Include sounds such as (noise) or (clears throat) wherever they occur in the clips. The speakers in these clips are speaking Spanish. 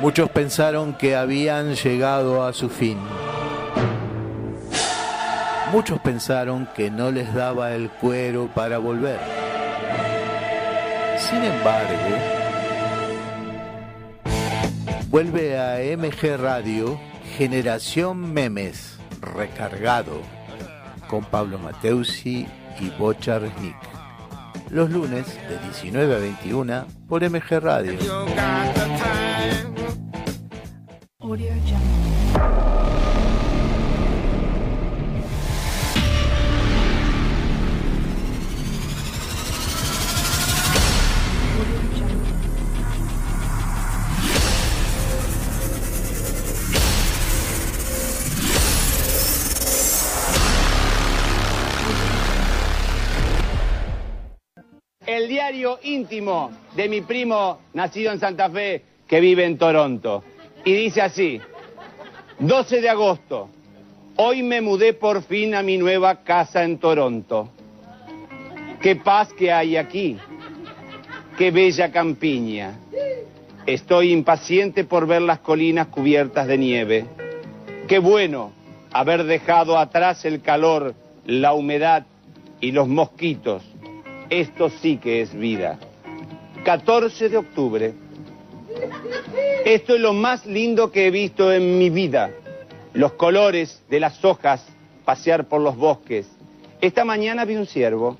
Muchos pensaron que habían llegado a su fin. Muchos pensaron que no les daba el cuero para volver. Sin embargo, vuelve a MG Radio Generación Memes recargado con Pablo Mateusi y Bochar Nick. Los lunes de 19 a 21 por MG Radio. El diario íntimo de mi primo nacido en Santa Fe que vive en Toronto. Y dice así, 12 de agosto, hoy me mudé por fin a mi nueva casa en Toronto. Qué paz que hay aquí, qué bella campiña. Estoy impaciente por ver las colinas cubiertas de nieve. Qué bueno haber dejado atrás el calor, la humedad y los mosquitos. Esto sí que es vida. 14 de octubre. Esto es lo más lindo que he visto en mi vida. Los colores de las hojas, pasear por los bosques. Esta mañana vi un ciervo.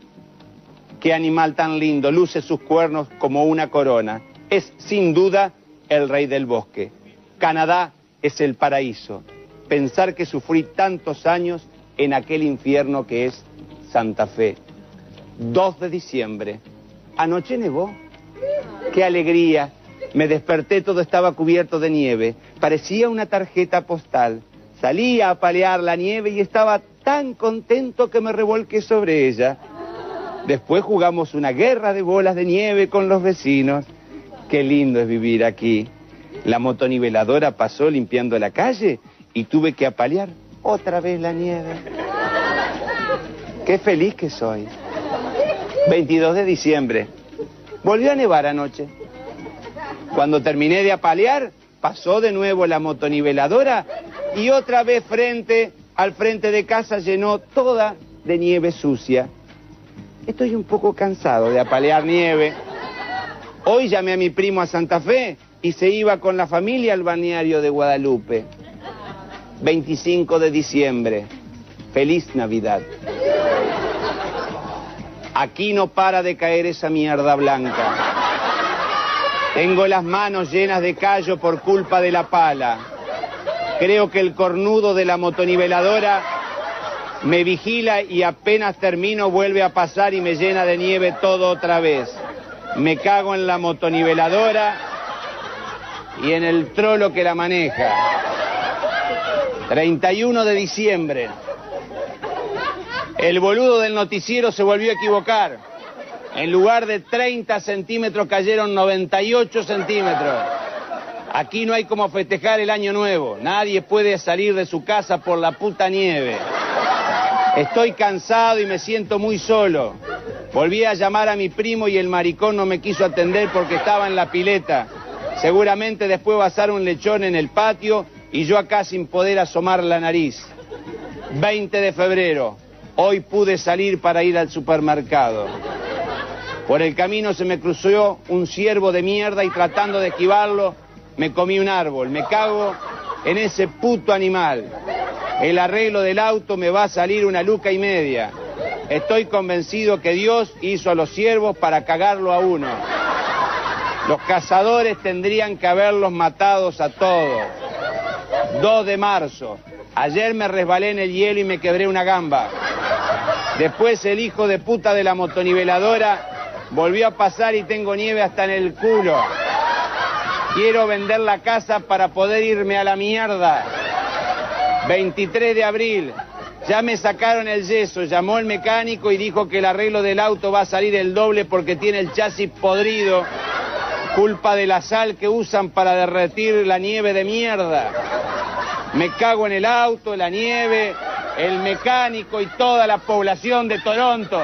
Qué animal tan lindo, luce sus cuernos como una corona. Es sin duda el rey del bosque. Canadá es el paraíso. Pensar que sufrí tantos años en aquel infierno que es Santa Fe. 2 de diciembre. Anoche nevó. Qué alegría. Me desperté, todo estaba cubierto de nieve. Parecía una tarjeta postal. Salí a apalear la nieve y estaba tan contento que me revolqué sobre ella. Después jugamos una guerra de bolas de nieve con los vecinos. Qué lindo es vivir aquí. La motoniveladora pasó limpiando la calle y tuve que apalear otra vez la nieve. Qué feliz que soy. 22 de diciembre. Volvió a nevar anoche. Cuando terminé de apalear, pasó de nuevo la motoniveladora y otra vez frente al frente de casa llenó toda de nieve sucia. Estoy un poco cansado de apalear nieve. Hoy llamé a mi primo a Santa Fe y se iba con la familia al balneario de Guadalupe. 25 de diciembre. Feliz Navidad. Aquí no para de caer esa mierda blanca. Tengo las manos llenas de callo por culpa de la pala. Creo que el cornudo de la motoniveladora me vigila y apenas termino vuelve a pasar y me llena de nieve todo otra vez. Me cago en la motoniveladora y en el trolo que la maneja. 31 de diciembre. El boludo del noticiero se volvió a equivocar. En lugar de 30 centímetros cayeron 98 centímetros. Aquí no hay como festejar el año nuevo. Nadie puede salir de su casa por la puta nieve. Estoy cansado y me siento muy solo. Volví a llamar a mi primo y el maricón no me quiso atender porque estaba en la pileta. Seguramente después va a asar un lechón en el patio y yo acá sin poder asomar la nariz. 20 de febrero. Hoy pude salir para ir al supermercado. Por el camino se me cruzó un ciervo de mierda y tratando de esquivarlo me comí un árbol. Me cago en ese puto animal. El arreglo del auto me va a salir una luca y media. Estoy convencido que Dios hizo a los ciervos para cagarlo a uno. Los cazadores tendrían que haberlos matados a todos. 2 de marzo. Ayer me resbalé en el hielo y me quebré una gamba. Después el hijo de puta de la motoniveladora volvió a pasar y tengo nieve hasta en el culo. Quiero vender la casa para poder irme a la mierda. 23 de abril. Ya me sacaron el yeso, llamó el mecánico y dijo que el arreglo del auto va a salir el doble porque tiene el chasis podrido. Culpa de la sal que usan para derretir la nieve de mierda. Me cago en el auto, la nieve, el mecánico y toda la población de Toronto.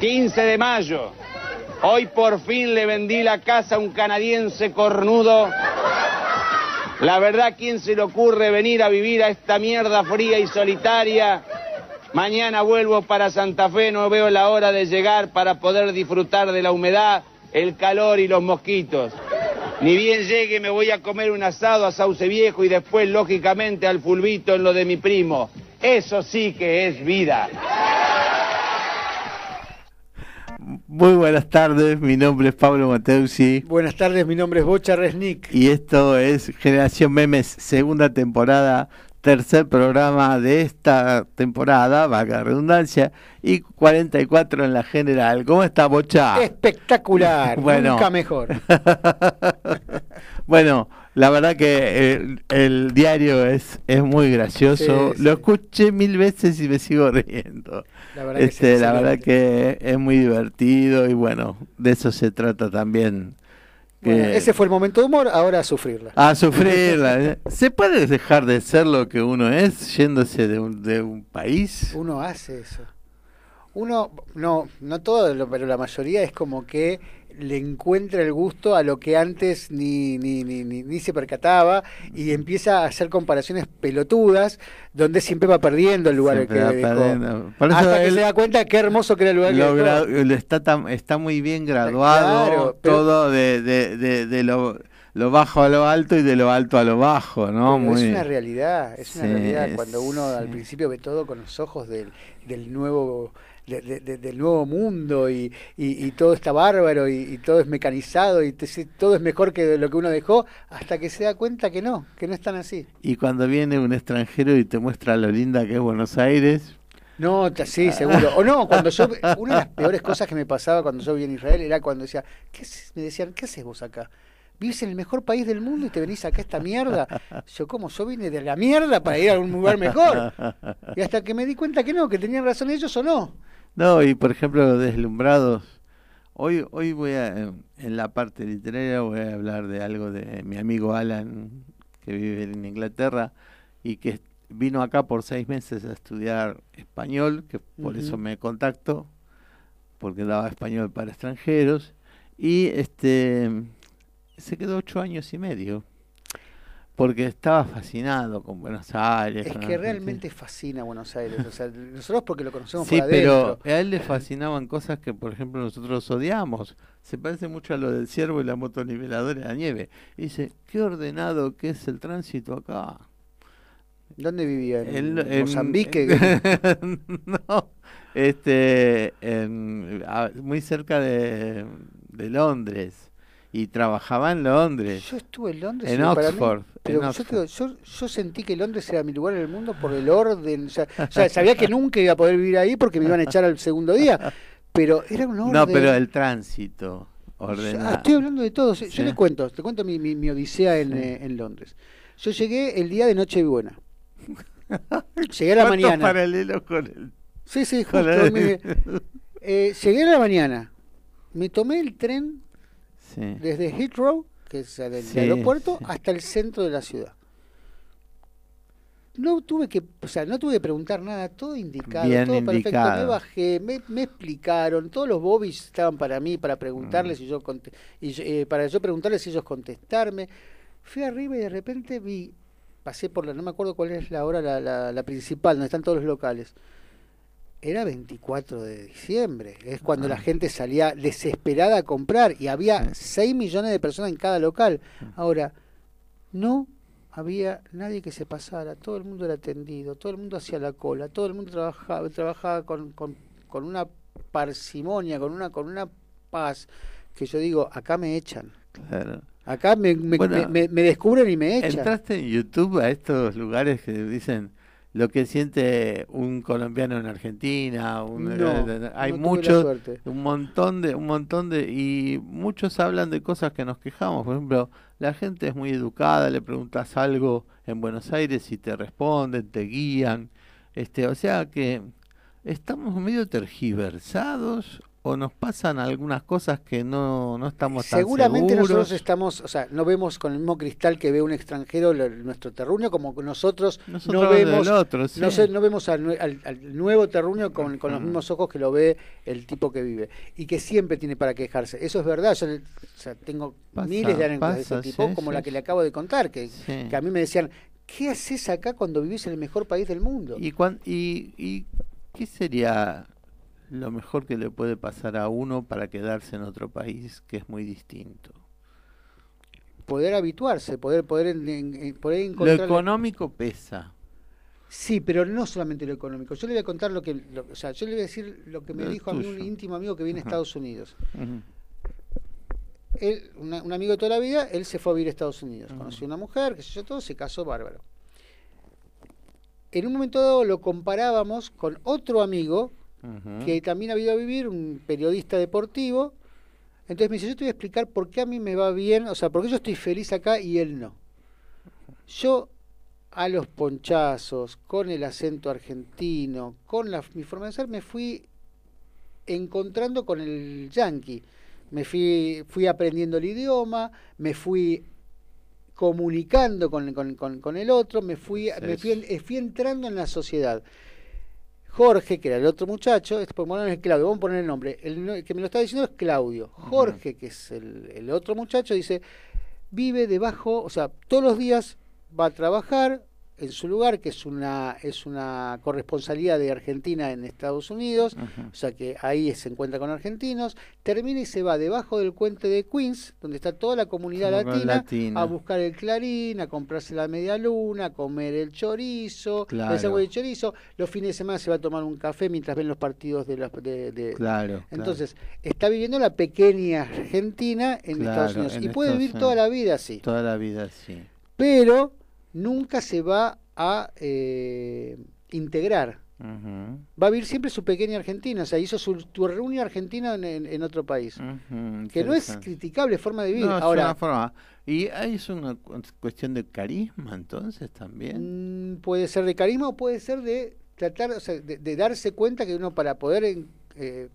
15 de mayo. Hoy por fin le vendí la casa a un canadiense cornudo. La verdad, ¿quién se le ocurre venir a vivir a esta mierda fría y solitaria? Mañana vuelvo para Santa Fe, no veo la hora de llegar para poder disfrutar de la humedad, el calor y los mosquitos. Ni bien llegue me voy a comer un asado a Sauce Viejo y después, lógicamente, al fulbito en lo de mi primo. Eso sí que es vida. Muy buenas tardes, mi nombre es Pablo Mateusi Buenas tardes, mi nombre es Bocha Resnick. y esto es Generación Memes, segunda temporada, tercer programa de esta temporada, vaga redundancia, y 44 en la general. ¿Cómo está Bocha? Espectacular, (laughs) Bueno. nunca mejor. (laughs) bueno, la verdad que el, el diario es, es muy gracioso. Sí, Lo escuché mil veces y me sigo riendo. La verdad que Este, es la verdad que es muy divertido y bueno, de eso se trata también. que- Bueno, ese fue el momento de humor, ahora a sufrirla. A sufrirla. ¿eh? ¿Se puede dejar de ser lo que uno es yéndose de un, de un país? Uno hace eso. Uno, no, no todo, pero la mayoría es como que le encuentra el gusto a lo que antes ni, ni, ni, ni, ni se percataba y empieza a hacer comparaciones pelotudas donde siempre va perdiendo el lugar Siempre que dejó. Hasta que se da cuenta qué hermoso que era el lugar que Lo dejó. gra- lo está, tan- está muy bien graduado, Claro, pero- todo de, de, de, de lo, lo bajo a lo alto y de lo alto a lo bajo, ¿no? Pero muy, Es una realidad, es una realidad cuando uno al principio ve todo con los ojos del, del nuevo de- de- de- del nuevo mundo y, y- y todo está bárbaro y, y todo es mecanizado y te- todo es mejor que lo que uno dejó hasta que se da cuenta que no, que no es tan así. Y cuando viene un extranjero y te muestra lo linda que es Buenos Aires, No, sí, seguro. O no, (laughs) cuando yo, una de las peores cosas que me pasaba cuando yo vivía en Israel era cuando decía, ¿qué haces? me decían, ¿qué haces vos acá? Vives en el mejor país del mundo y te venís acá a esta mierda. Yo, como Yo vine de la mierda para ir a un lugar mejor. (laughs) Y hasta que me di cuenta que no, que tenían razón ellos o no. No, y por ejemplo, Deslumbrados. Hoy, hoy voy a, en la parte literaria, voy a hablar de algo de mi amigo Alan, que vive en Inglaterra y que vino acá por seis meses a estudiar español, que por eso me contacto, porque daba español para extranjeros, y este se quedó ocho años y medio, porque estaba fascinado con Buenos Aires. Es que Argentina. realmente fascina Buenos Aires. O sea, (laughs) nosotros porque lo conocemos Sí, por pero a él le fascinaban cosas que, por ejemplo, nosotros odiamos. Se parece mucho a lo del ciervo y la motoniveladora de la nieve. Y dice, qué ordenado que es el tránsito acá. ¿Dónde vivía? ¿En, En- en- Mozambique? (laughs) no, este, en- a- muy cerca de, de Londres. Y trabajaba en Londres. Yo estuve en Londres. En mí- Oxford, pero en yo, Oxford. te digo, yo, yo sentí que Londres era mi lugar en el mundo por el orden. O sea, (laughs) o sea, sabía que nunca iba a poder vivir ahí porque me iban a echar al segundo día. Pero era un orden. No, pero el tránsito Ah, ordenado. estoy hablando de todo. Yo Sí. le cuento, te cuento mi, mi, mi odisea en, Sí. eh, en Londres. Yo llegué el día de Nochebuena. (laughs) Llegué a la ¿Cuántos mañana. paralelos con el Sí, sí, justo. el-. (laughs) Eh, llegué a la mañana. Me tomé el tren Sí. desde Heathrow, que es el, Sí, aeropuerto, sí. hasta el centro de la ciudad. No tuve que, o sea, no tuve que preguntar nada, todo indicado, Bien todo perfecto. Me indicado. bajé, me, me explicaron, todos los bobbies estaban para mí, para preguntarles y yo conte- y yo- eh, para yo preguntarles y ellos contestarme. Fui arriba y de repente vi, pasé por la, no me acuerdo cuál es la hora, la, la, la principal, donde están todos los locales. Era 24 de diciembre, es cuando la Ah. gente salía desesperada a comprar y había 6 millones de personas en cada local. Ahora, no había nadie que se pasara, todo el mundo era atendido, todo el mundo hacía la cola, todo el mundo trabajaba, trabajaba con, con, con una parsimonia, con una, con una paz, que yo digo, acá me echan, Claro. acá me, me, Bueno, me- me- me descubren y me echan. ¿Entraste en YouTube a estos lugares que dicen lo que siente un colombiano en Argentina? un- No, eh, hay no muchos, un montón de, un montón de, y muchos hablan de cosas que nos quejamos. Por ejemplo, la gente es muy educada, le preguntas algo en Buenos Aires y te responden, te guían. Este, o sea que estamos medio tergiversados o nos pasan algunas cosas que no, no estamos tan Seguramente seguros. nosotros estamos, o sea, no vemos con el mismo cristal que ve un extranjero lo- nuestro terruño, como nosotros, Nosotros no vemos, otro, sí. no, sé, no vemos al, nue- al- al nuevo terruño con, con los mismos ojos que lo ve el tipo que vive y que siempre tiene para quejarse. Eso es verdad. Yo o sea, tengo Pasa, miles de anécdotas de ese tipo, sí, como sí, la que le acabo de contar, que, que a mí me decían, ¿qué haces acá cuando vivís en el mejor país del mundo? ¿Y, cuán- y, y qué sería lo mejor que le puede pasar a uno para quedarse en otro país que es muy distinto? Poder habituarse, poder, poder, poder Lo encontrar... económico pesa. Sí, pero no solamente lo económico. Yo le voy a contar lo que, lo- o sea, yo le voy a decir lo que me Lo dijo a mí un íntimo amigo que viene a. Estados Unidos. Él, una- un amigo de toda la vida, él se fue a vivir a Estados Unidos. Conoció una mujer, qué sé yo, todo, se casó bárbaro. En un momento dado lo comparábamos con otro amigo Que también ha ido a vivir, un periodista deportivo. Entonces me dice, yo te voy a explicar por qué a mí me va bien, o sea, por qué yo estoy feliz acá y él no. Yo a los ponchazos, con el acento argentino, con la, mi forma de ser, me fui encontrando con el yankee. Me fui, fui aprendiendo el idioma, me fui comunicando con, con- con- con el otro, me fui, me fui entrando en la sociedad. Jorge, que era el otro muchacho, este por poner es Claudio, vamos a poner el nombre, el, no- que me lo está diciendo es Claudio. Jorge, que es el, el otro muchacho, dice, vive debajo, o sea, todos los días va a trabajar en su lugar, que es una, es una corresponsalía de Argentina en Estados Unidos, o sea que ahí se encuentra con argentinos, termina y se va debajo del puente de Queens, donde está toda la comunidad latina, latina. a buscar el clarín, a comprarse la media luna, a comer el chorizo, Claro. el sándwich de chorizo, los fines de semana se va a tomar un café mientras ven los partidos de, las- de, de- Claro. claro. entonces, está viviendo la pequeña Argentina en Estados Unidos en y puede vivir toda la vida así, Toda la vida sí. pero nunca se va a eh, integrar. Va a vivir siempre su pequeña Argentina, o sea, hizo su, tu reunión argentina en, en- en otro país. Que no es criticable forma de vivir. No, es Ahora, una forma. Y ahí es una cu- cuestión de carisma, entonces también. mm, puede ser de carisma o puede ser de tratar, o sea, de, de darse cuenta que uno para poder eh,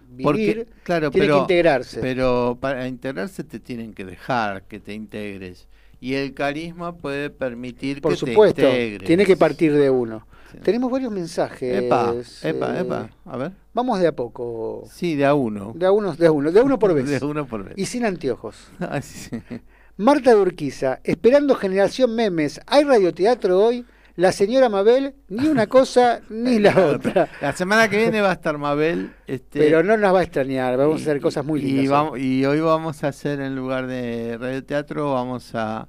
vivir claro, tiene pero, que integrarse. pero para integrarse te tienen que dejar que te integres. Y el carisma puede permitir Por que supuesto, te integres. tiene que partir de uno. Sí. Tenemos varios mensajes. Epa, epa, eh, epa. A ver. Vamos de a poco. Sí, de a uno. De a uno, de a uno, de a uno por (laughs) vez. De uno por vez. Y sin anteojos. (laughs) Ah, sí. Marta de Urquiza, esperando generación memes. ¿Hay radioteatro hoy? La señora Mabel, ni una cosa (laughs) ni la otra. La semana que viene va a estar Mabel. Este, Pero no nos va a extrañar, vamos a hacer y- cosas muy y lindas. vamos- y hoy vamos a hacer, en lugar de radioteatro, vamos a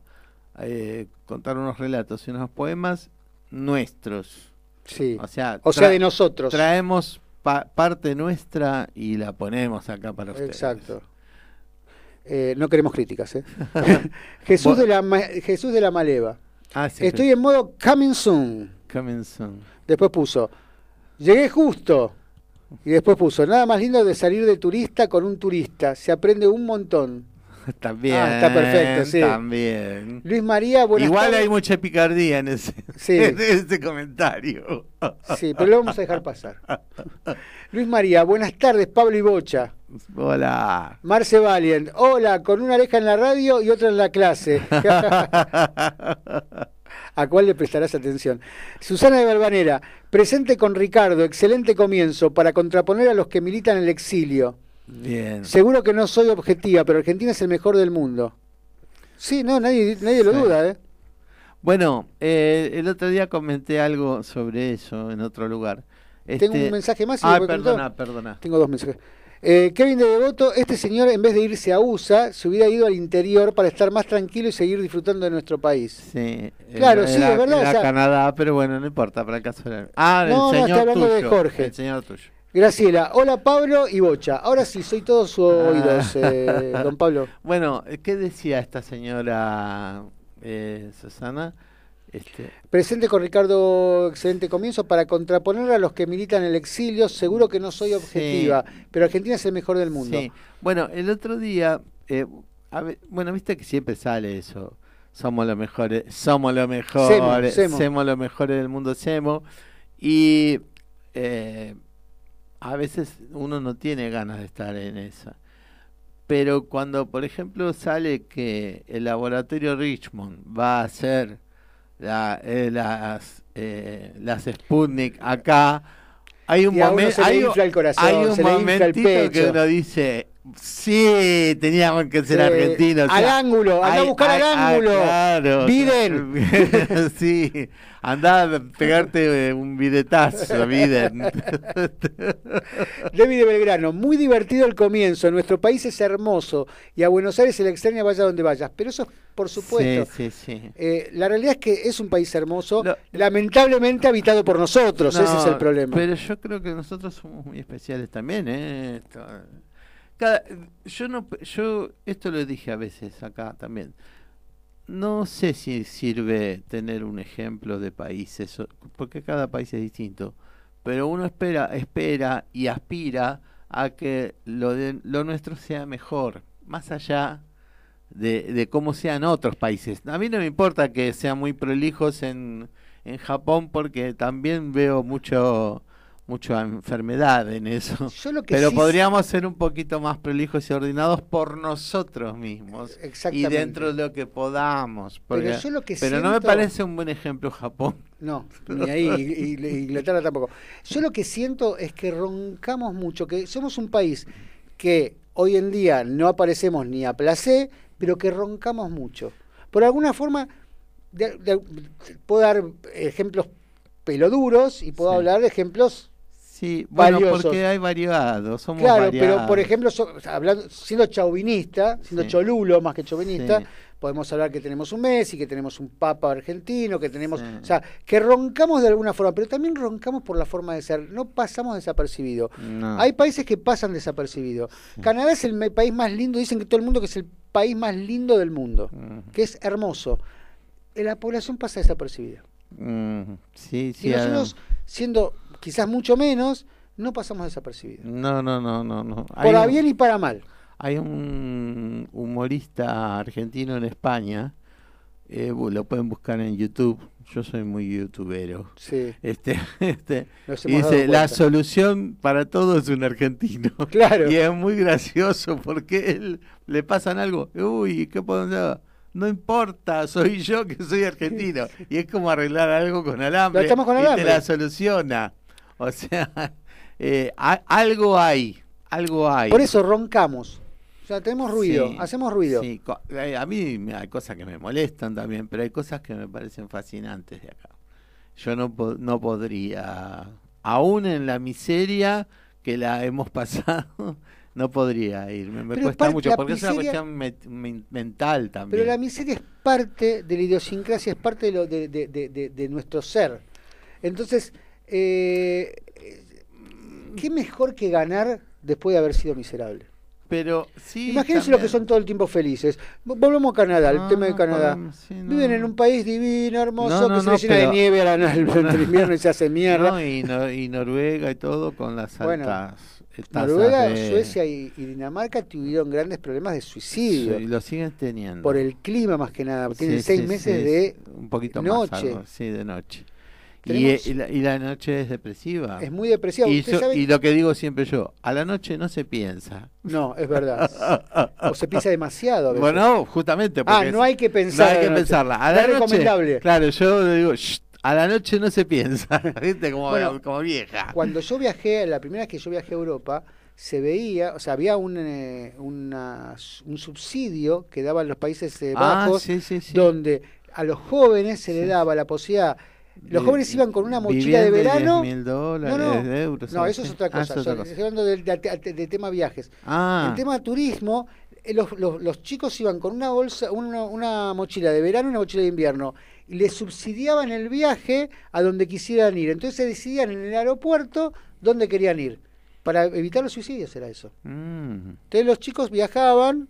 eh, contar unos relatos y unos poemas nuestros. Sí. O sea, O sea, de nosotros. traemos pa- parte nuestra y la ponemos acá para ustedes. Exacto. Eh, no queremos críticas, ¿eh? (laughs) (laughs) Jesús, de la, Ma- Jesús de la Maleva. Ah, sí, Estoy en modo coming soon. coming soon. Después puso, llegué justo. Y después puso, nada más lindo de salir de turista con un turista. Se aprende un montón. (laughs) También. Ah, está perfecto, sí. También. Luis María, buenas Igual tardes. hay mucha picardía en ese, Sí. (laughs) en ese comentario. Sí, pero lo vamos a dejar pasar. (laughs) Luis María, buenas tardes, Pablo y Bocha. Hola. Marce Valiant, hola, con una oreja en la radio y otra en la clase. ¿A cuál le prestarás atención? Susana de Balvanera, presente con Ricardo, excelente comienzo para contraponer a los que militan en el exilio. Bien. Seguro que no soy objetiva, pero Argentina es el mejor del mundo. Sí, no, nadie, nadie lo Sí. duda, ¿eh? Bueno, eh, el otro día comenté algo sobre eso en otro lugar. Tengo Este- un mensaje más y Ah, perdona, perdona. Tengo dos mensajes. Eh, Kevin de Devoto, este señor en vez de irse a USA, se hubiera ido al interior para estar más tranquilo y seguir disfrutando de nuestro país. Sí, Claro, era- sí, es verdad, era o sea- Canadá, pero bueno, no importa, para el caso era... Ah, No, el señor hablando de tuyo. Jorge. El señor tuyo. Graciela, hola Pablo y Bocha. Ahora sí, soy todos oídos, eh, don Pablo. (laughs) Bueno, ¿qué decía esta señora eh, Susana? Este, Presente con Ricardo, excelente comienzo para contraponer a los que militan en el exilio. Seguro que no soy Sí. objetiva, pero Argentina es el mejor del mundo. Sí, bueno, el otro día, eh, a ver, bueno, viste que siempre sale eso. Somos los mejores, somos los mejores, semo. somos los mejores del mundo, semo. Y eh, a veces uno no tiene ganas de estar en esa. Pero cuando, por ejemplo, sale que el laboratorio Richmond va a hacer la, eh, las, eh, las Sputnik acá, hay un momento, hay, un- hay se el momentito que uno dice, sí, teníamos que ser argentinos. o al sea, ángulo, anda a buscar al hay- ah, ángulo. claro. Biden. (laughs) sí, anda a pegarte eh, un bidetazo, Biden. (laughs) David de Belgrano, muy divertido el comienzo. Nuestro país es hermoso y a Buenos Aires se le extraña vaya donde vayas. Pero eso, por supuesto. Sí, sí, sí. Eh, la realidad es que es un país hermoso, lamentablemente habitado por nosotros. ese es el problema. Pero yo creo que nosotros somos muy especiales también, ¿eh? Esto- cada- yo no, yo esto lo dije a veces acá también. No sé si sirve tener un ejemplo de países, porque cada país es distinto. Pero uno espera, espera y aspira a que lo de lo nuestro sea mejor, más allá de, de cómo sean otros países. A mí no me importa que sean muy prolijos en, en Japón porque también veo mucho mucha enfermedad en eso. Yo lo que Pero sí- podríamos ser un poquito más prolijos y ordenados por nosotros mismos y Exactamente. dentro de lo que podamos. porque- Pero yo lo que pero no me parece un buen ejemplo Japón. No, (laughs) ni ahí, y, y- Inglaterra tampoco. Yo lo que siento es que roncamos mucho, que somos un país que hoy en día no aparecemos ni a placer, pero que roncamos mucho. Por alguna forma, de- de- puedo dar ejemplos peloduros y puedo Sí. hablar de ejemplos Sí, bueno, Valiosos. porque hay variados, somos Claro, pero por ejemplo, so- hablando, siendo chauvinista, siendo Sí. cholulo más que chauvinista, Sí. podemos hablar que tenemos un Messi, que tenemos un Papa argentino, que tenemos, Sí. o sea, que roncamos de alguna forma, pero también roncamos por la forma de ser, no pasamos desapercibido. No. Hay países que pasan desapercibidos. Canadá es el país más lindo, dicen que todo el mundo que es el país más lindo del mundo, que es hermoso. Eh, La población pasa desapercibida. Sí, sí. y nosotros, siendo quizás mucho menos, no pasamos desapercibidos. No, no, no, no, no. Para un- bien y para mal. Hay un humorista argentino en España, eh, lo pueden buscar en YouTube. Yo soy muy youtubero. Sí. Este, (laughs) este, y dice, la cuenta". solución para todo es un argentino. (laughs) Claro. Y es muy gracioso porque él le pasan algo, uy, ¿qué podemos hacer? No importa, soy yo que soy argentino. (laughs) Y es como arreglar algo con alambre. Lo estamos con y alambre. te la soluciona. (laughs) O sea, eh, a- algo hay, algo hay. Por eso roncamos. O sea, tenemos ruido, Sí, hacemos ruido. sí, eh, a mí hay cosas que me molestan también, pero hay cosas que me parecen fascinantes de acá. Yo no, no podría, aún en la miseria que la hemos (laughs) pasado, no podría irme. Me Pero cuesta mucho, porque es una cuestión mental también. Pero la miseria es parte de la idiosincrasia, es parte de, lo, de- de nuestro ser. Entonces, eh, ¿qué mejor que ganar después de haber sido miserable? Pero sí. Imagínense los que son también. todo el tiempo felices. V- Volvemos a Canadá, el Ah, tema de Canadá. podemos- sí, no. Viven en un país divino, hermoso, No, no, que se no, le llena pero- de nieve a la- al (laughs) invierno y se hace mierda. No, y, no- y Noruega y todo con las Bueno, altas tasas Noruega, de- Suecia y, y Dinamarca tuvieron grandes problemas de suicidio. Sí, lo siguen teniendo. por el clima más que nada. Tienen Sí, seis sí, meses de un poquito noche. más algo, sí, de noche. Y, la, y la noche es depresiva. Es muy depresiva. y, lo que digo siempre yo, a la noche no se piensa. No, es verdad. (laughs) o se piensa demasiado. a veces. Bueno, justamente ah, no hay que pensar. no hay que noche. pensarla. A la es noche, recomendable. Claro, yo digo, "Shh, a la noche no se piensa, (laughs) ¿viste? Como, Bueno, como vieja. Cuando yo viajé, la primera vez que yo viajé a Europa, se veía, o sea, había un, eh, una- un subsidio que daban los Países eh, Ah, Bajos, sí, sí, sí. donde a los jóvenes se le Sí. daba la posibilidad. Los Vi- jóvenes iban con una mochila de verano. 10.000 dólares, No, no, de euros. no, algo eso es así. otra Ah, cosa. eso es otra cosa. Estoy hablando del de, de- de tema viajes. Ah, El tema turismo, eh, los, los- los chicos iban con una bolsa, una, una mochila de verano y una mochila de invierno, y les subsidiaban el viaje a donde quisieran ir. Entonces se decidían en el aeropuerto dónde querían ir. Para evitar los suicidios era eso. mm. Entonces los chicos viajaban,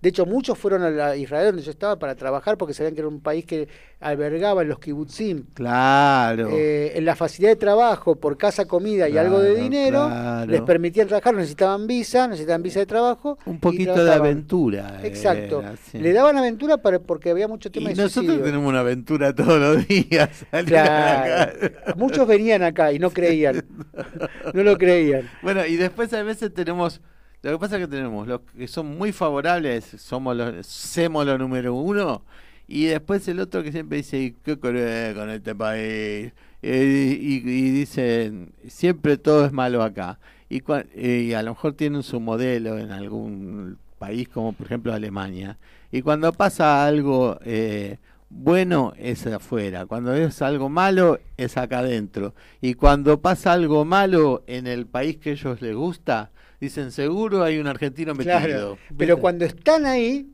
De hecho, muchos fueron a la- Israel donde yo estaba para trabajar porque sabían que era un país que albergaba en los kibutzim Claro. eh, en la facilidad de trabajo por casa, comida y algo de dinero, claro. les permitían trabajar, necesitaban visa, necesitaban visa de trabajo. un poquito de aventura. Exacto. era, sí. Le daban aventura para, porque había mucho tema Y de nosotros suicidio. tenemos una aventura todos los días. (laughs) Claro. Muchos venían acá y no creían. (laughs) No lo creían. Bueno, y después a veces tenemos, lo que pasa es que tenemos los que son muy favorables, somos los, somos los número uno, y después el otro que siempre dice, "¿Y ¿qué querés con este país? Eh, y, y dicen, siempre todo es malo acá. Y, cua- eh, y a lo mejor tienen su modelo en algún país como por ejemplo Alemania. Y cuando pasa algo eh, bueno es afuera, cuando es algo malo es acá adentro. Y cuando pasa algo malo en el país que ellos les gusta, dicen seguro hay un argentino metido. Claro. Pero cuando están ahí,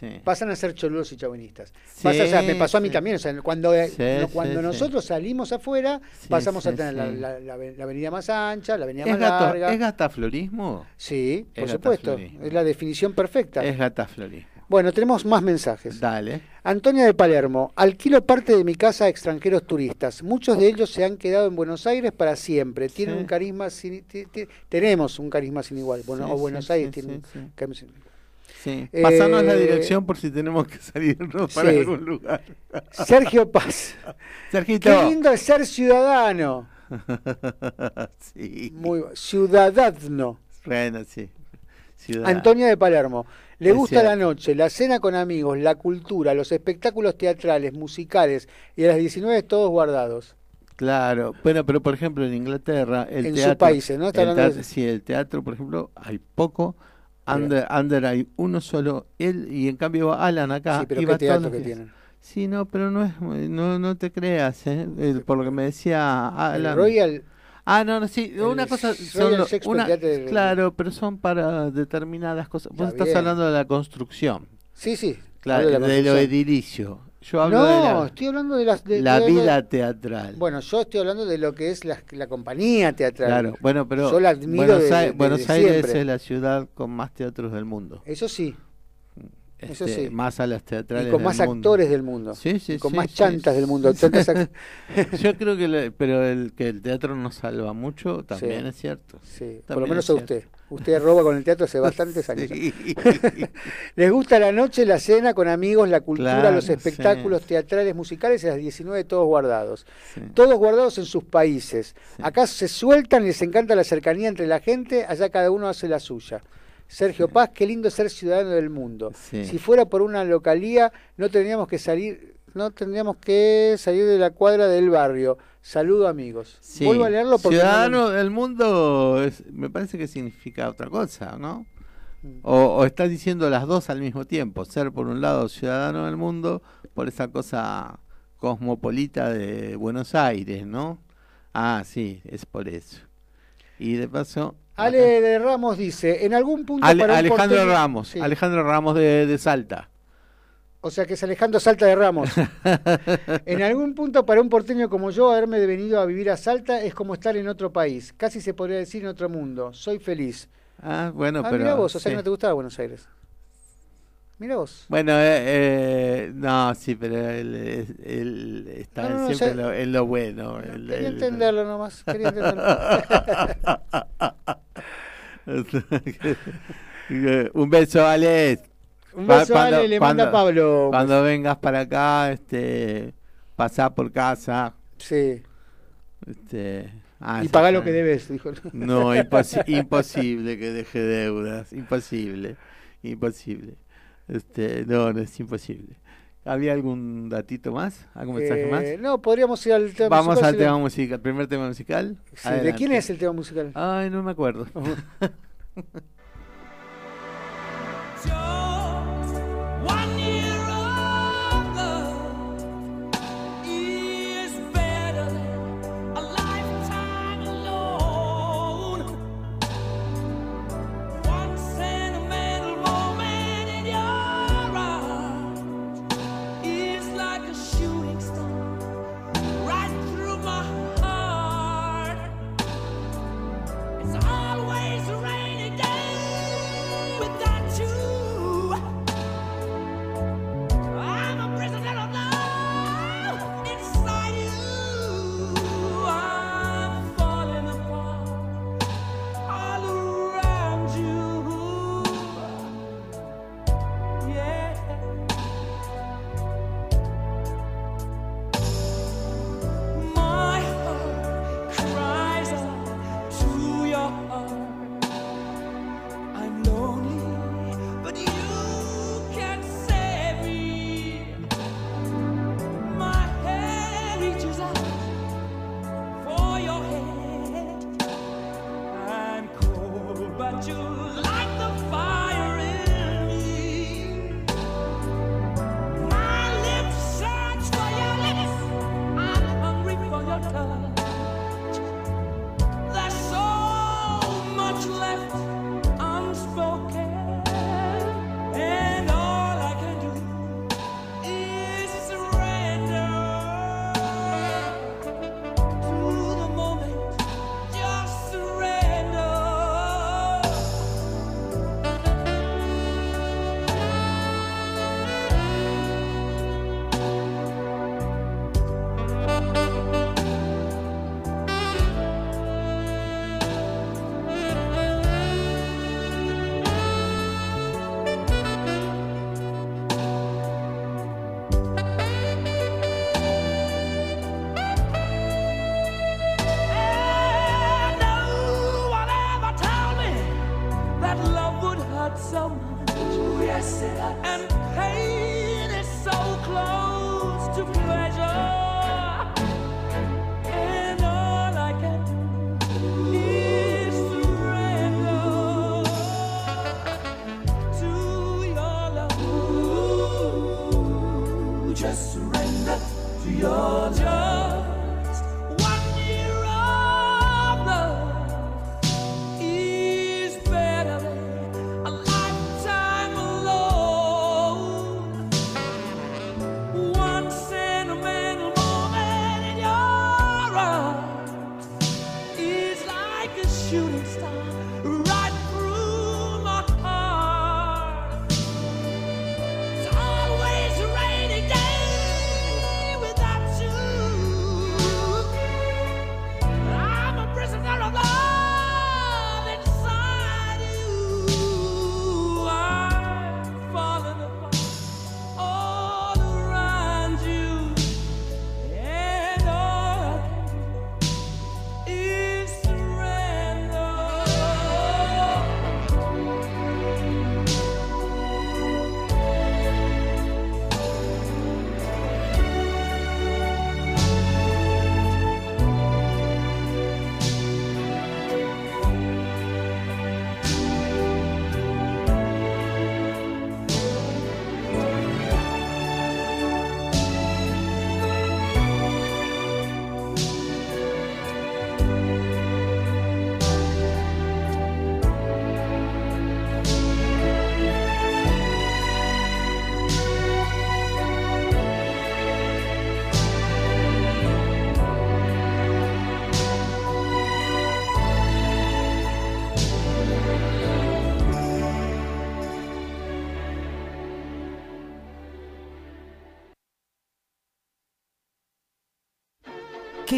Sí. pasan a ser choludos y chauvinistas. Sí, me pasó a mí sí. también. O sea, cuando, eh, no- cuando nosotros salimos afuera, pasamos a tener la, la- la ave- la avenida más ancha, la avenida ¿Es, más gato, larga. ¿Es gataflorismo? Sí, por es supuesto. Es la definición perfecta. Es gataflorismo. Bueno, tenemos más mensajes. Dale. Antonia de Palermo, alquilo parte de mi casa a extranjeros turistas. Muchos de ellos se han quedado en Buenos Aires para siempre. Tienen Sí. un carisma sin, ti- ti- tenemos un carisma sin igual. Bueno, Sí, o Buenos sí, Aires tiene un carisma sin igual. Sí. Eh, Pasanos la dirección por si tenemos que salirnos para sí. algún lugar. Sergio Paz, (laughs) Sergito. qué lindo es ser ciudadano. (laughs) sí. Muy ciudadano. Bueno, sí. Ciudad. Antonia de Palermo. Le Es gusta cierto. la noche, la cena con amigos, la cultura, los espectáculos teatrales, musicales y a las 19 todos guardados. Claro. Bueno, pero por ejemplo en Inglaterra, el En sus teatro. países, ¿no? El de- teatro- Sí, el teatro, por ejemplo, hay poco. Under, under hay uno solo, él, y en cambio Alan acá. sí, pero iba qué teatro que tienen. Sí, no, pero no es, no, no te creas, ¿eh? Eh, por lo que me decía El Alan. Royal Ah, no, no, sí, El una cosa, son lo- una- claro, pero son para determinadas cosas. Vos Está estás bien. hablando de la construcción, Sí, sí. claro, de, de lo edilicio. Yo hablo No, de la, estoy hablando de las de, la de- vida teatral. Bueno, yo estoy hablando de lo que es la, la compañía teatral. claro, bueno, pero Yo la admiro Buenos, Aires es la ciudad con más teatros del mundo. Eso sí, Eso Este, sí. Más a las teatrales y con del más mundo. actores del mundo. Sí, sí, y con más chantas del mundo. (laughs) (laughs) Yo creo que, le- pero el que el teatro nos salva mucho también es cierto. Sí, por lo menos a usted. Usted roba con el teatro hace bastantes (laughs) años. Les gusta la noche, la cena con amigos, la cultura, Claro, los espectáculos teatrales, musicales y a las 19 todos guardados. Todos guardados en sus países. Acá se sueltan, les encanta la cercanía entre la gente, allá cada uno hace la suya. Sergio Paz, qué lindo ser ciudadano del mundo. Sí. Si fuera por una localía, no tendríamos que salir, no tendríamos que salir de la cuadra del barrio. Saludo amigos. Sí. Vuelvo a leerlo porque no- Ciudadano del mundo es- me parece que significa otra cosa, ¿no? Mm. O, o está diciendo las dos al mismo tiempo, ser por un lado ciudadano del mundo, por esa cosa cosmopolita de Buenos Aires, ¿no? Ah, sí, es por eso. Y de paso... Ale de Ramos dice, en algún punto Ale- para un Alejandro porteño- Ramos, Sí. Alejandro Ramos de, de Salta. O sea que es Alejandro Salta de Ramos. (laughs) en algún punto para un porteño como yo haberme venido a vivir a Salta es como estar en otro país, casi se podría decir en otro mundo. Soy feliz. Ah, bueno, ah, pero... mira vos, o sea sí. que no te gustaba Buenos Aires. Mira vos. Bueno, eh, eh, no, sí, pero él, es- él está No, no, no, siempre en, lo, en lo bueno. Quería entenderlo nomás. Quería entenderlo. (laughs) Un beso, Alex. Un beso, cuando- Ale, le manda cuando- Pablo. Cuando vengas para acá, este, pasá por casa. Sí. Este, ah, y pagá lo que debes, dijo. No, imposi- imposible que deje deudas. Imposible. Imposible. Este, no, no es imposible. ¿Había algún datito más? ¿Algún mensaje Eh, más? No, podríamos ir al tema Vamos musical, al si tema le- musical, primer tema musical. Sí, ¿De quién es el tema musical? Ay, no me acuerdo. (laughs) (laughs)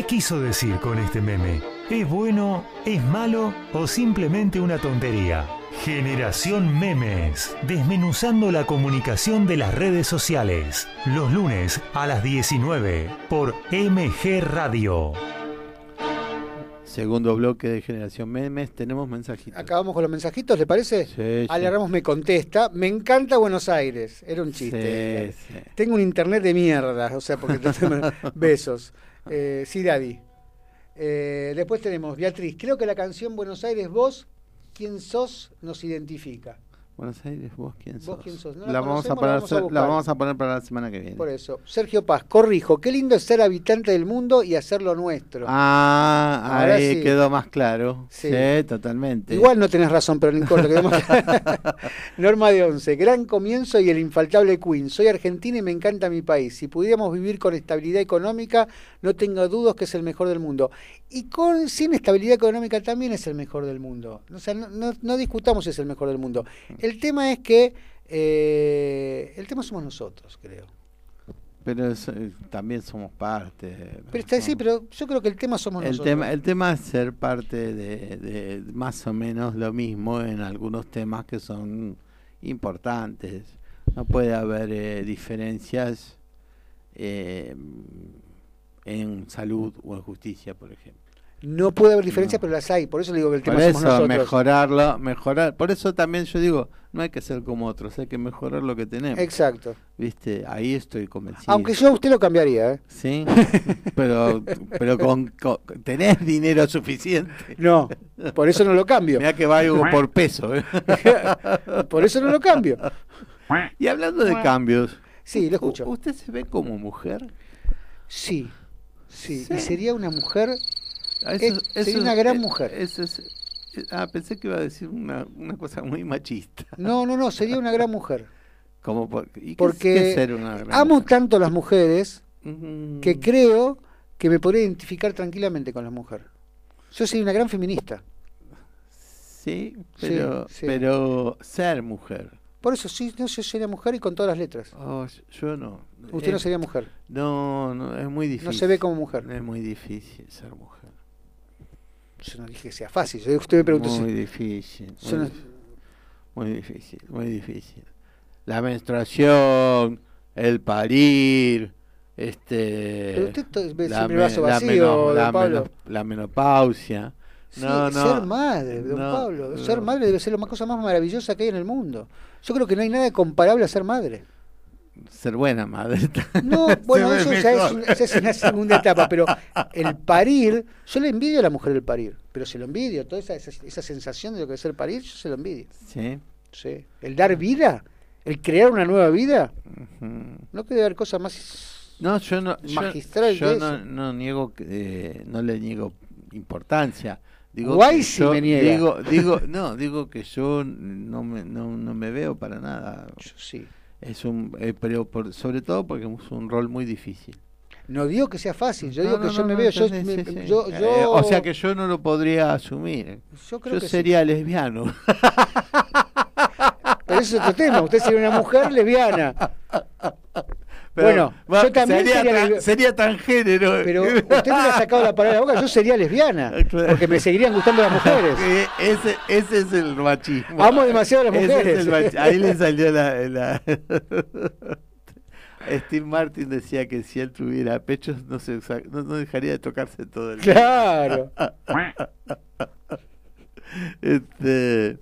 ¿Qué quiso decir con este meme? ¿Es bueno, es malo o simplemente una tontería? Generación Memes, desmenuzando la comunicación de las redes sociales, los lunes a las 19 por MG Radio. Segundo bloque de Generación Memes, tenemos mensajitos. Acabamos con los mensajitos, ¿le parece? Sí, Ale sí. Ramos me contesta, me encanta Buenos Aires. Era un chiste. Sí, sí. Tengo un internet de mierda, o sea, porque (laughs) besos. Eh, sí, Daddy. Eh, después tenemos Beatriz. Creo que la canción Buenos Aires, vos, quién sos, nos identifica. Buenos Aires, vos quién sos. ¿Vos quién sos? ¿No la, la vamos a poner, La vamos a la buscar. vamos a poner para la semana que viene. Por eso. Sergio Paz, corrijo, qué lindo es ser habitante del mundo y hacerlo nuestro. Ah, Ahora ahí sí. quedó más claro. Sí. Sí, totalmente. Igual no tenés razón, pero no importa. (laughs) Norma de Once, gran comienzo y el infaltable Queen. Soy argentina y me encanta mi país. Si pudiéramos vivir con estabilidad económica, no tengo dudas que es el mejor del mundo. Y con sin estabilidad económica también es el mejor del mundo. O sea, no, no- no discutamos si es el mejor del mundo. El tema es que eh, el tema somos nosotros, creo. Pero es- eh, también somos parte. Pero está sí, pero yo creo que el tema somos el nosotros. tema, el tema es ser parte de, de más o menos lo mismo en algunos temas que son importantes. No puede haber eh, diferencias eh, en salud o en justicia, por ejemplo. No puede haber diferencias, No. pero las hay. Por eso le digo que el Por tema somos eso, nosotros. mejorarlo, mejorar. Por eso también yo digo, no hay que ser como otros, hay que mejorar lo que tenemos. Exacto. ¿Viste? Ahí estoy convencido. Aunque yo a usted lo cambiaría, ¿eh? Sí, pero, pero con, con- tenés dinero suficiente. No, por eso no lo cambio. Mira que valgo (laughs) por peso. ¿eh? (laughs) Por eso no lo cambio. Y hablando de cambios, Sí, lo escucho. ¿u- ¿usted se ve como mujer? Sí, sí. Sí. Y sería una mujer. Ah, Es- sería una gran eh, mujer. eso es- eh, ah, pensé que iba a decir una, una cosa muy machista. No, no, no, sería una gran mujer. (laughs) Como por- ¿y Porque qué es ser una gran amo mujer? tanto a las mujeres Mm, que creo que me podría identificar tranquilamente con la mujer. Yo soy una gran feminista. Sí, pero, sí. pero ser mujer. Por eso sí, no, yo sería mujer y con todas las letras. Oh, yo no. Usted no sería mujer. No, no, es muy difícil. No se ve como mujer. Es muy difícil ser mujer. Yo no dije que sea fácil. Yo- Usted me preguntó Muy si. difícil. Muy, no- muy difícil, muy difícil. La menstruación, el parir, este. Pero usted ve la siempre me- vaso la vacío, meno- don la Pablo. meno- la menopausia. Sí, No, no. ser madre, don Pablo. Ser madre debe ser la cosa más maravillosa que hay en el mundo. Yo creo que no hay nada comparable a ser madre. Ser buena madre. (laughs) No, bueno, eso ya es, mejor. un- esa es una segunda etapa, pero el parir, yo le envidio a la mujer el parir, pero se lo envidio, toda esa, esa, esa sensación de lo que es el parir, yo se lo envidio. Sí. Sí. El dar vida, el crear una nueva vida, no puede haber cosa más... No, yo no, yo- Magistral yo, de no, eso. no niego, que, eh, no le niego importancia. Digo Guay si yo- me niega. Digo, digo, (laughs) no, digo que yo no me, no, no me veo para nada. Yo sí. Es un, eh, pero por, sobre todo porque es un rol muy difícil. No digo que sea fácil, yo No, digo no, que yo no, me veo, yo, entendés, me- sí, sí. yo, Eh, yo- o sea que yo no lo podría asumir. yo creo Yo que sí. sería lesbiano. (laughs) Pero ese es otro tema, usted sería una mujer lesbiana, (laughs) Pero, Bueno, va, yo también sería, sería lesbi- sería transgénero. pero usted me ha sacado la palabra de la boca, yo sería lesbiana, (laughs) Claro. porque me seguirían gustando las mujeres. Que (laughs) ese, ese es el machismo. Amo demasiado a las mujeres. es el machi- Ahí le (laughs) salió la, la- Steve Martin decía que si él tuviera pechos no, se, usa- no, no dejaría de tocarse todo el día. Claro. Este,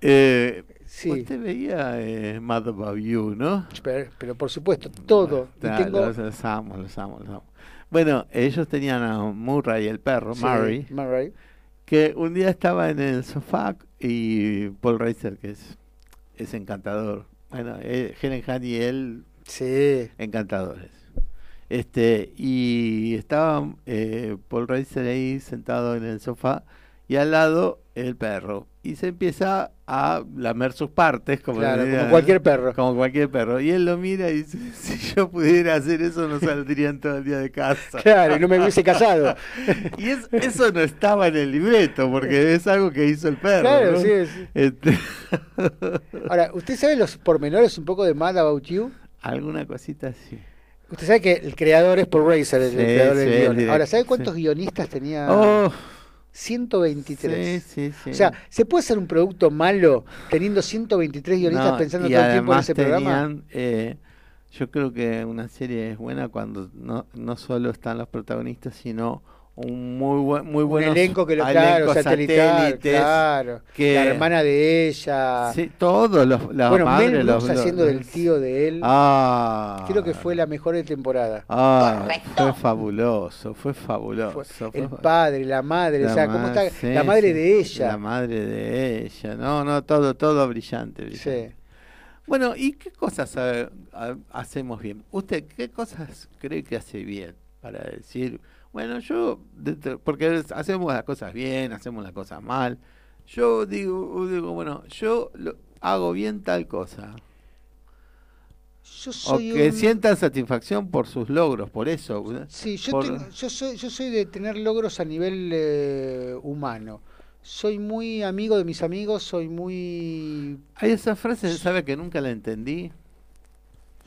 eh, Sí. Usted veía eh, Mad About You, ¿no? Pero, pero por supuesto, todo. Tengo- Los, los amo, los amo, los amo. Bueno, ellos tenían a Murray, el perro, Sí, Murray, Murray. que un día estaba en el sofá y Paul Reiser, que es, es encantador. Bueno, eh, Helen Hunt y él, Sí. encantadores. Este, y estaba eh, Paul Reiser ahí sentado en el sofá y al lado el perro. Y se empieza a lamer sus partes, como, Claro, diría, como cualquier perro. como cualquier perro. Y él lo mira y dice, (laughs) si yo pudiera hacer eso no saldrían todo el día de casa. Claro, y no me hubiese casado. (laughs) Y es- eso no estaba en el libreto, porque es algo que hizo el perro. Claro, ¿no? sí, sí. Este, (laughs) Ahora, ¿usted sabe los pormenores un poco de Mad About You? Alguna cosita así. Usted sabe que el creador es Paul Reiser, el, Sí, creador del sí, el guion. Ahora, ¿sabe cuántos sí. guionistas tenía? Oh, 123. sí, sí, sí. O sea, ¿se puede hacer un producto malo teniendo 123 guionistas No, pensando todo el tiempo en ese programa? eh, yo creo que una serie es buena cuando no, no solo están los protagonistas, sino un muy buen, muy Un buenos elenco que lo claro, satelital, satélites, claro. que- La hermana de ella. Sí, todos los, la bueno, madre, Mel los, Brooks los- haciendo del tío de él. Ah, Creo que fue la mejor de temporada. Ah, fue fabuloso, fue fabuloso. Fue fue el padre, la madre, o la sea, cómo ma- está sí, la madre sí, de ella. La madre de ella. No, no, todo, todo brillante. brillante. Sí. Bueno, ¿y qué cosas eh, ha- hacemos bien? ¿Usted qué cosas cree que hace bien para decir, bueno, yo, porque hacemos las cosas bien, hacemos las cosas mal. Yo digo, digo bueno, yo lo- hago bien tal cosa. Yo O soy que un- sientan satisfacción por sus logros, por eso. Sí, yo, por- tengo- yo, soy, yo soy de tener logros a nivel eh, humano. Soy muy amigo de mis amigos, soy muy Hay esa frase, ¿sabe que nunca la entendí?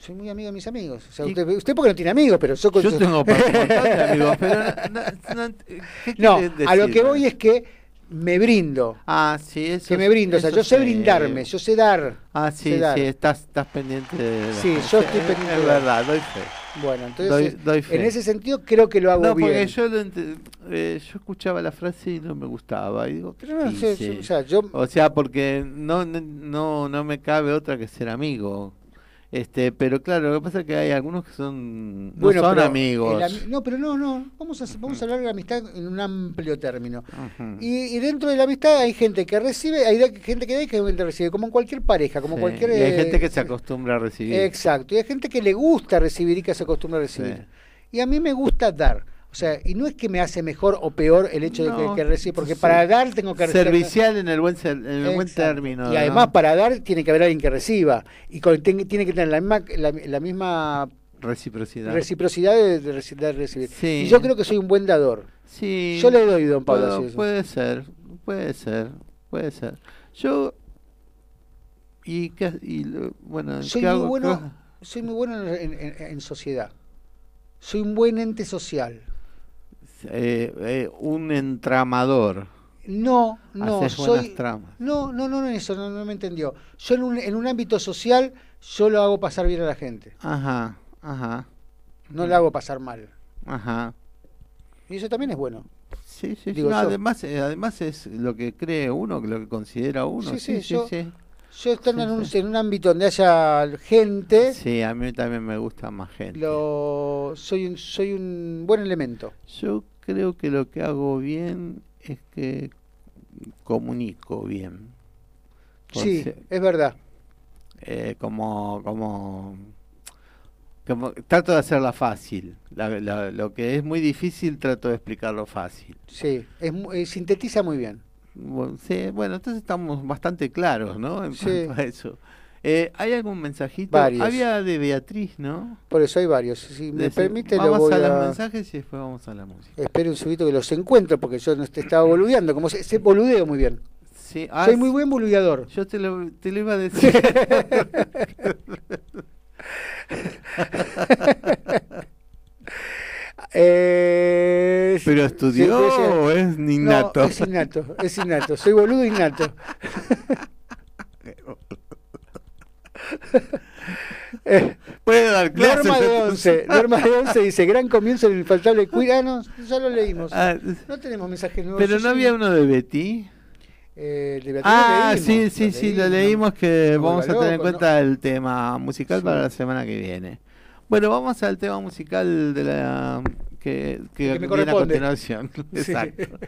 Soy muy amigo de mis amigos. O sea, usted, usted porque no tiene amigos, pero yo con Yo tengo (laughs) de amigos, pero no, no- no- ¿qué No, quiere a lo que voy es que me brindo. Ah, sí, eso Que me brindo, o sea, yo sé brindarme, yo sé dar. Ah, sí, dar. sí, estás, estás pendiente de Sí, yo estoy Es- pendiente Es de- verdad, doy fe. Bueno, entonces Doy- doy en ese sentido creo que lo hago No, bien. porque yo, lo ent- eh, yo escuchaba la frase y no me gustaba. Y digo, ¿qué Pero no, sé, o sea, yo O sea, porque no, no, no me cabe otra que ser amigo. Este, pero claro, lo que pasa es que hay algunos que son no bueno, son amigos. ami- no, pero no, no, vamos a vamos a hablar de la amistad en un amplio término. Y, y dentro de la amistad hay gente que recibe, hay gente que da y que recibe, como en cualquier pareja, como Sí, cualquier... y hay eh, gente que se acostumbra a recibir. Exacto, y hay gente que le gusta recibir y que se acostumbra a recibir. Sí. Y a mí me gusta dar. O sea, y no es que me hace mejor o peor el hecho de que, que recibe, porque sí. para dar tengo que recibir. Servicial en el buen, ser- en el buen Exacto. término. Y ¿no? además para dar tiene que haber alguien que reciba. Y con- ten- tiene que tener la misma, la, la misma Reciprocidad. reciprocidad de, de reci- de recibir. Sí. Y yo creo que soy un buen dador. sí. Yo le doy, don Pablo. Puede ser, puede ser, puede ser. Yo. Y, qué- y lo- bueno, Soy ¿qué muy bueno, soy muy bueno en, en- en sociedad. Soy un buen ente social. Eh, eh, un entramador. No, no, Haces soy. tramas. No, no, no, no, eso no, no me entendió. Yo en un, en un ámbito social, yo lo hago pasar bien a la gente. Ajá, ajá, No lo hago pasar mal. ajá. Y eso también es bueno. Sí, sí, sí. Digo No, yo. además, eh, además es lo que cree uno, lo que considera uno. Sí, Sí, sí, sí, yo- sí. Yo estando en, un, en un ámbito donde haya gente, Sí, a mí también me gusta más gente. lo, soy, un, soy un buen elemento. Yo creo que lo que hago bien es que comunico bien. Sí, es verdad. eh, como, como, como trato de hacerla fácil. La- la- lo que es muy difícil trato de explicarlo fácil. Sí, es, eh, sintetiza muy bien. Bueno, sí, bueno, entonces estamos bastante claros, ¿no? En Sí. cuanto a eso. Eh, ¿Hay algún mensajito? Varios. Había de Beatriz, ¿no? Por eso hay varios. Si me permite, lo vamos voy a a... los mensajes y después vamos a la música. Espere un segundito que los encuentro porque yo no te estaba boludeando. Como se, se boludeo muy bien. Sí, ah, Soy muy buen boludeador. Yo te lo, te lo iba a decir. (laughs) Eh, ¿Pero sí, estudió o es innato? No, es innato, es innato. Soy boludo innato. (laughs) Eh, Puede dar clases. norma de entonces. 11. Norma de 11 dice: Gran comienzo del infaltable queer. Ah, no, ya lo leímos. Ah, No tenemos mensajes nuevos. pero no había uno de Betty. Eh, de Ah, lo sí, leímos, sí, sí, lo leímos que No vamos a tener en cuenta el tema musical Sí. para la semana que viene. Bueno, vamos al tema musical de la que, que, Que me viene a continuación. Sí. (laughs) Exacto.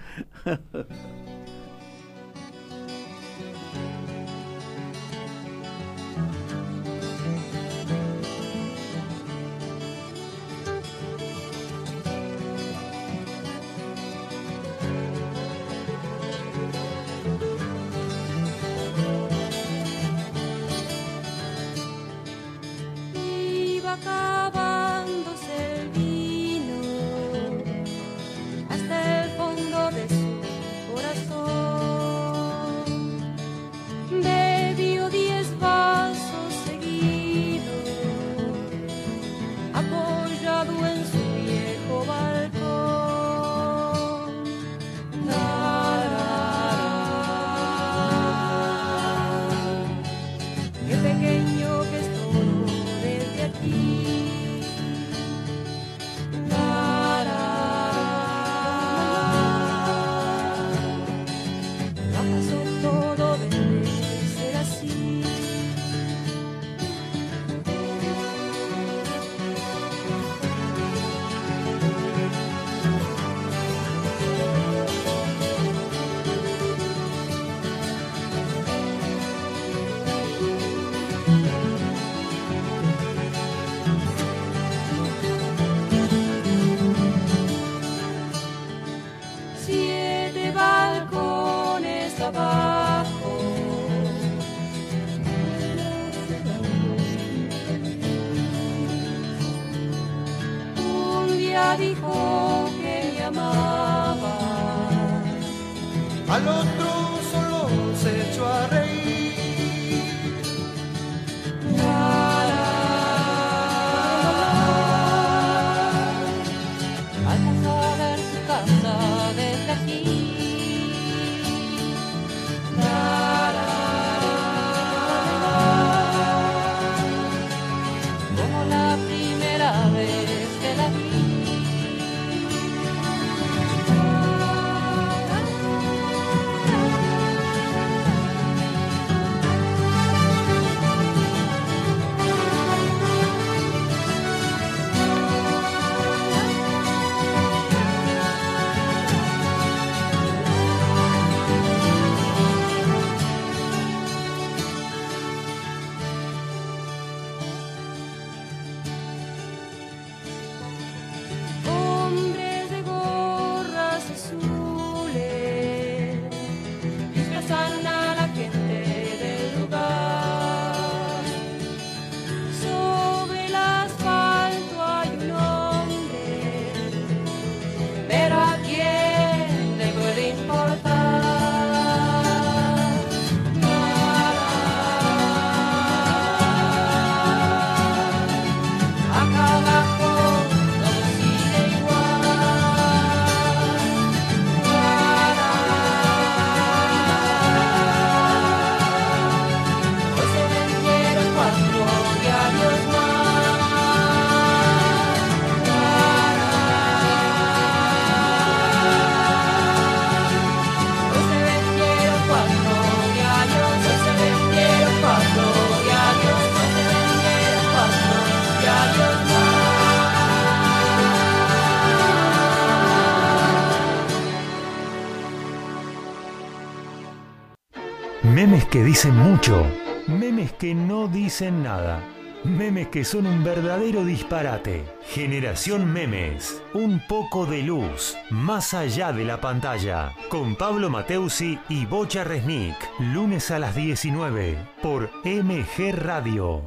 Dicen mucho, memes que no dicen nada. Memes que son un verdadero disparate. Generación Memes. Un poco de luz. Más allá de la pantalla. Con Pablo Mateusi y Bocha Resnick. Lunes a las 19. Por MG Radio.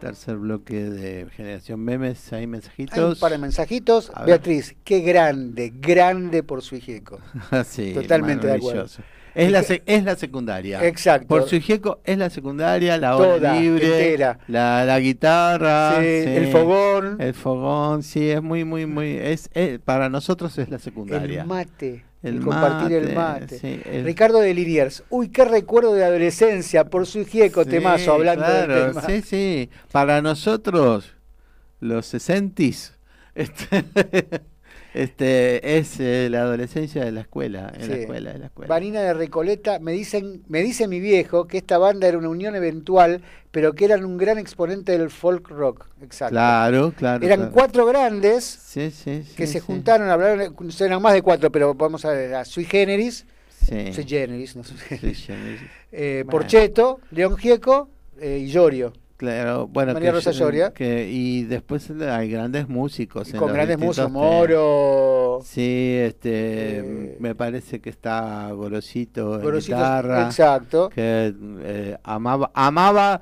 Tercer bloque de Generación Memes. Hay Hay mensajitos. un par de mensajitos. A ver. Beatriz, qué grande, grande por su hijeco. (laughs) sí, Totalmente de acuerdo. maravilloso. Es la, es la secundaria. Exacto. Por su hijeco es la secundaria, la hora Toda, libre, la, la guitarra, Sí, sí, el fogón, el fogón, sí, es muy, muy, muy, es, es- para nosotros es la secundaria. el mate. El compartir el mate, mate. sí, el- Ricardo de Liniers. Uy, qué recuerdo de adolescencia por su Sí, temazo, hablando claro, del tema. Sí, sí. Para nosotros, los sesentis, (laughs) este, este es eh, la adolescencia de la escuela, en la escuela, en la escuela. Vanina de Recoleta, me dicen, me dice mi viejo que esta banda era una unión eventual, pero que eran un gran exponente del folk rock. Exacto. Claro, claro. eran claro. cuatro grandes Sí, sí, que se juntaron, hablaron, eran más de cuatro, pero vamos a ver, a Sui Generis. Sui Generis, no Sui Generis, eh. Porcheto, León Gieco eh, y Llorio. Claro, bueno, María que, Rosa Lloria. que- y después hay grandes músicos. en con grandes músicos. Moro, Sí, este, Eh, me parece que está Gorosito en Gorositos, guitarra. exacto. que eh, amaba, amaba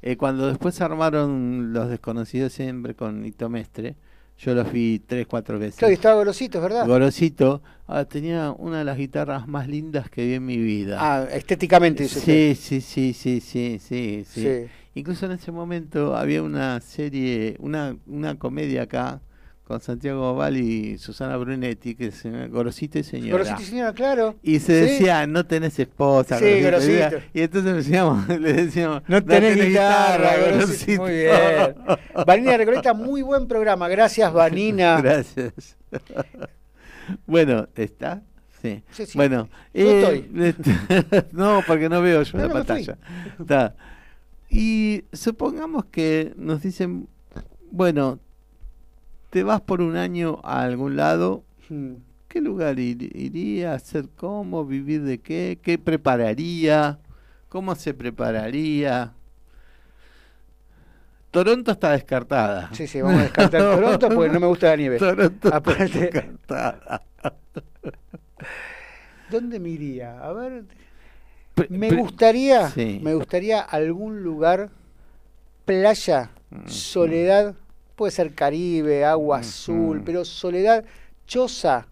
eh, cuando después armaron Los Desconocidos siempre con Hito Mestre, yo los vi tres, cuatro veces. Claro, y estaba Gorosito, verdad. Gorosito ah, tenía una de las guitarras más lindas que vi en mi vida. ah, estéticamente, sí, sí, sí, sí, sí, sí, sí. Sí. Incluso en ese momento había una serie, una, una comedia acá con Santiago Val y Susana Brunetti que se llama Gorosito y Señora. Gorosito y señora, claro. Y se Sí. decía, no tenés esposa, Sí, Gorosito", Gorosito. Y entonces decíamos, (laughs) le decíamos, No tenés, guitarra, Gorosito". Gorosito. Muy bien. Vanina Recoleta, muy buen programa. Gracias, (laughs) Vanina. Gracias. (laughs) bueno, ¿está? Sí. Sí, sí. Bueno, Yo eh, estoy. no, porque no veo yo No, la no pantalla. Está. Y supongamos que nos dicen, bueno, te vas por un año a algún lado, Hmm. ¿qué lugar ir- iría? ¿Hacer cómo? ¿Vivir de qué? ¿Qué prepararía? ¿Cómo se prepararía? Toronto está descartada. Sí, sí, vamos a descartar (laughs) Toronto porque no me gusta la nieve. Toronto está (laughs) descartada. ¿Dónde me iría? A ver, me gustaría, Sí. me gustaría algún lugar, playa, Mm, soledad, puede ser Caribe, agua Mm, azul, mm. pero soledad, choza,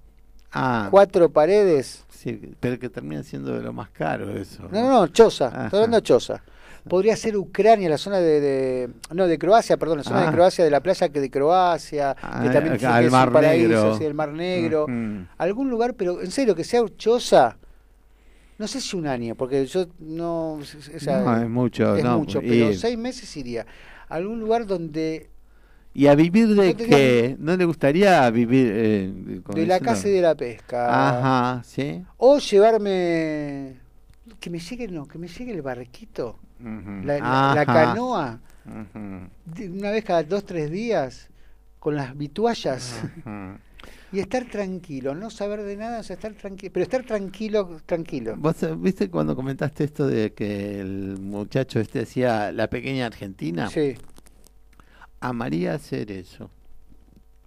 Ah, cuatro paredes. sí, pero que termina siendo de lo más caro eso. No, no, no, choza, Ajá. estoy hablando de choza. Podría ser Ucrania, la zona de, de- no, de Croacia, perdón, la zona Ah. de Croacia, de la playa que de Croacia, Ah, que también acá, que es Mar paraíso, sí, el Mar Negro. Algún lugar, pero en serio, que sea choza. No sé si un año, porque yo no. o sea, No, es mucho, es no, mucho, pero seis meses iría. Algún lugar donde. ¿Y a vivir de No qué? ¿No le gustaría vivir eh, de la caza y de la pesca. Ajá, sí. O llevarme. Que me llegue, no, que me llegue el barquito, la, la- la Ajá. canoa, una vez cada dos, tres días, con las vituallas. Y estar tranquilo, no saber de nada, o sea, estar tranquilo, pero estar tranquilo, tranquilo. ¿Vos eh, viste cuando comentaste esto de que el muchacho este decía la pequeña Argentina? Sí, Amaría hacer eso.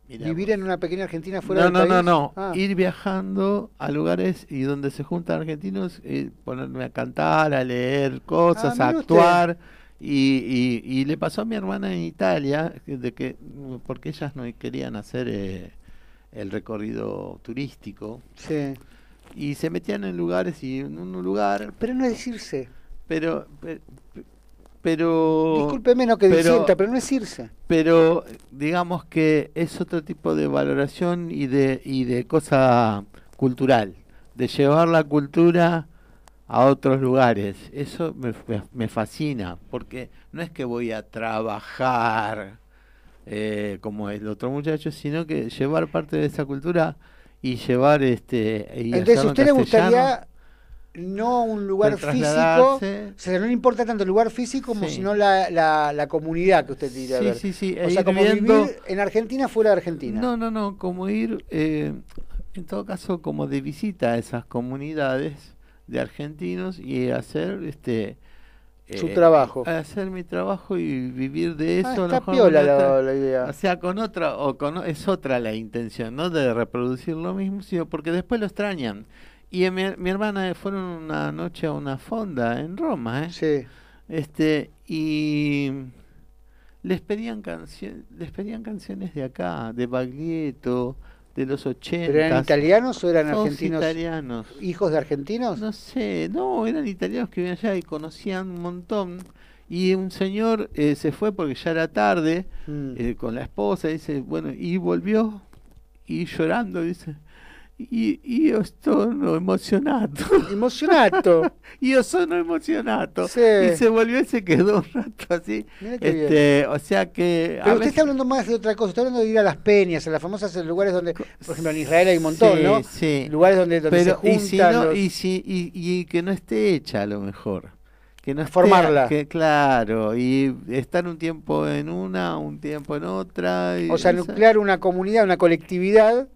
Mirá vivir vos. en una pequeña Argentina fuera No, del no, país. no, no. Ah. Ir viajando a lugares y donde se juntan argentinos, y ponerme a cantar, a leer cosas, Ah, a actuar. Y, y, y le pasó a mi hermana en Italia, de que porque ellas no querían hacer eh, el recorrido turístico Sí. y se metían en lugares y en un lugar, Pero no es irse. pero pe- pe- pero Discúlpeme no que pero- disienta, pero no es irse. pero digamos que es otro tipo de valoración y de y de cosa cultural de llevar la cultura a otros lugares eso me, me- me fascina porque no es que voy a trabajar eh, como el otro muchacho sino que llevar parte de esa cultura y llevar este y Entonces, hacerlo ¿a en usted le gustaría no un lugar físico? O sea, no le importa tanto el lugar físico como Sí. sino la, la, la comunidad que usted diría. Sí, ver. sí, sí, O e sea, como viendo- vivir en Argentina fuera de Argentina. No, no, no, como ir, eh, en todo caso, como de visita a esas comunidades, de argentinos y hacer este Su trabajo. hacer mi trabajo y vivir de eso Ah, a lo está mejor piola con la, idea. o sea con otra o con es otra la intención no de reproducir lo mismo sino porque después lo extrañan y mi, mi hermana fueron una noche a una fonda en Roma ¿eh? Sí. este y les pedían canciones les pedían canciones de acá de Baglietto de los 80 ¿Pero eran italianos o eran argentinos? italianos ¿Hijos de argentinos? no sé, no, eran italianos que vivían allá y conocían un montón. Y un señor eh, se fue porque ya era tarde Mm. eh, con la esposa, dice, bueno, y volvió y llorando, dice, io sono emozionato. (laughs) Emocionato. Io (laughs) sono emozionato. Sí. Y se volvió y se quedó un rato así. Este, o sea que a Pero usted veces- está hablando más de otra cosa, está hablando de ir a las peñas, a las famosas lugares donde, por ejemplo, en Israel hay un montón, Sí, ¿no? sí. Lugares donde, donde pero se y si juntan no, los- y si y, y que no esté hecha a lo mejor que no esté- Formarla. que claro y estar un tiempo en una un tiempo en otra y O sea, esa- nuclear una comunidad, una colectividad,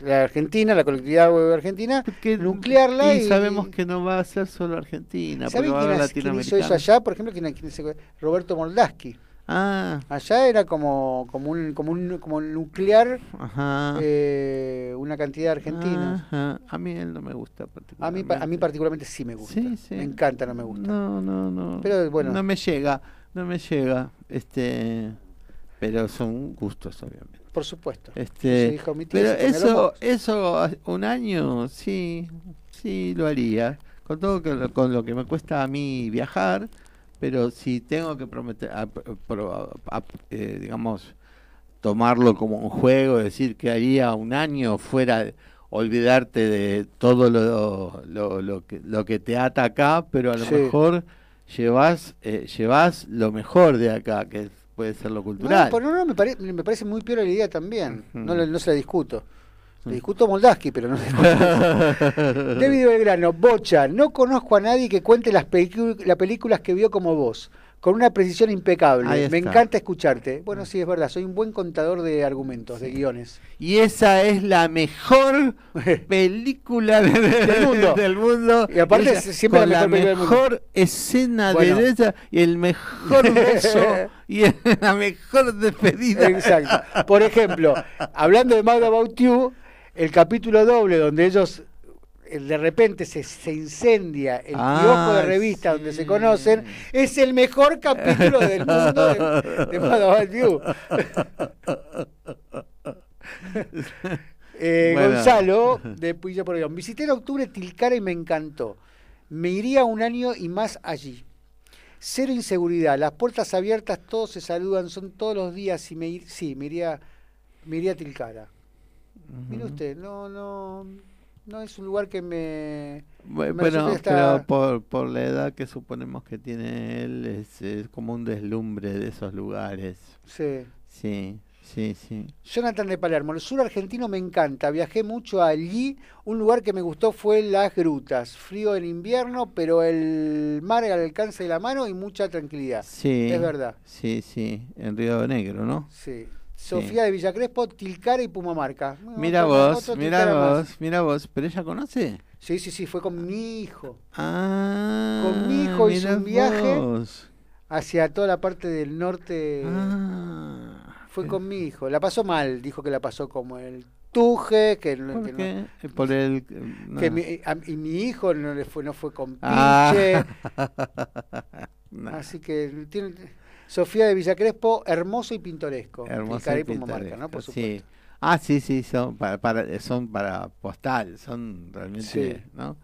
la Argentina, la colectividad argentina, que- nuclearla y, y, sabemos que no va a ser solo Argentina ¿Saben porque va a quién, quién hizo eso allá? Por ejemplo, ¿quién, quién Roberto Moldaski. ah Allá era como, como, un, como, un, como nuclear ajá eh, una cantidad de argentinos. ajá. a mí él no me gusta A mí, a mí particularmente. particularmente sí me gusta. Sí, sí. Me encanta, no me gusta. No, no, no. Pero, bueno. No me llega, no me llega. Este, pero son gustos, obviamente. Por supuesto. Este, tía, pero eso, eso, un año, sí, sí lo haría. Con todo que lo- con lo que me cuesta a mí viajar, pero si tengo que prometer, a- pro- a- eh, digamos, tomarlo como un juego, decir que haría un año fuera, olvidarte de todo lo, lo, lo que, lo que te ata acá, pero a lo Sí. mejor llevas, eh, llevas lo mejor de acá, que puede ser lo cultural. No, pero no, me, pare- me parece muy peor la idea también. Ujú. no, le- no se la discuto. Le discuto Moldaski, pero no. (laughs) David Belgrano, Bocha, no conozco a nadie que cuente las, las películas que vio como vos, con una precisión impecable. Me encanta escucharte. Bueno, sí, es verdad, soy un buen contador de argumentos, de guiones. Y esa es la mejor (laughs) película de- Del mundo. del mundo. Y aparte es siempre con la mejor escena Bueno. de ella y el mejor beso (laughs) y la mejor despedida. Exacto. Por ejemplo, hablando de Mad About You, el capítulo doble donde ellos de repente se, se incendia el Ah, kiosco de revista donde se conocen, es el mejor capítulo del mundo de, de. (laughs) Eh, Bueno. Gonzalo, de Puilla por León. Visité en octubre Tilcara y me encantó. Me iría un año y más allí. Cero inseguridad, las puertas abiertas, todos se saludan, son todos los días y me ir, sí, me iría, me iría a Tilcara. Mire usted, no, no, no es un lugar que me... Bu- me Bueno, pero por, por la edad que suponemos que tiene él, es, es como un deslumbre de esos lugares. Sí. Sí, sí, sí. Jonathan de Palermo, el sur argentino me encanta, viajé mucho allí, un lugar que me gustó fue las grutas, frío en invierno, pero el mar al alcance de la mano y mucha tranquilidad. Sí. Es verdad. Sí, sí, en Río Negro, ¿no? Sí. Sofía de Villacrespo, Tilcara y Pumamarca. Mira vos, mira vos, mira vos, pero ella conoce. Sí, sí, sí, fue con mi hijo. Ah, Con mi hijo hizo un viaje. vos. Hacia toda la parte del norte. Ah, Fue eh, con mi hijo. La pasó mal, dijo que la pasó como el tuje, que, no- ¿Por que no- qué? Eh, Por el. que no. mi, a- y mi hijo no le fue, no fue con pinche. Ah. (laughs) No, Así que tiene, Sofía de Villacrespo, hermoso y pintoresco. hermoso y pintoresco, ¿no? Por sí. supuesto. Ah, sí, sí, son para, para, son para postal, son realmente, Sí. ¿no?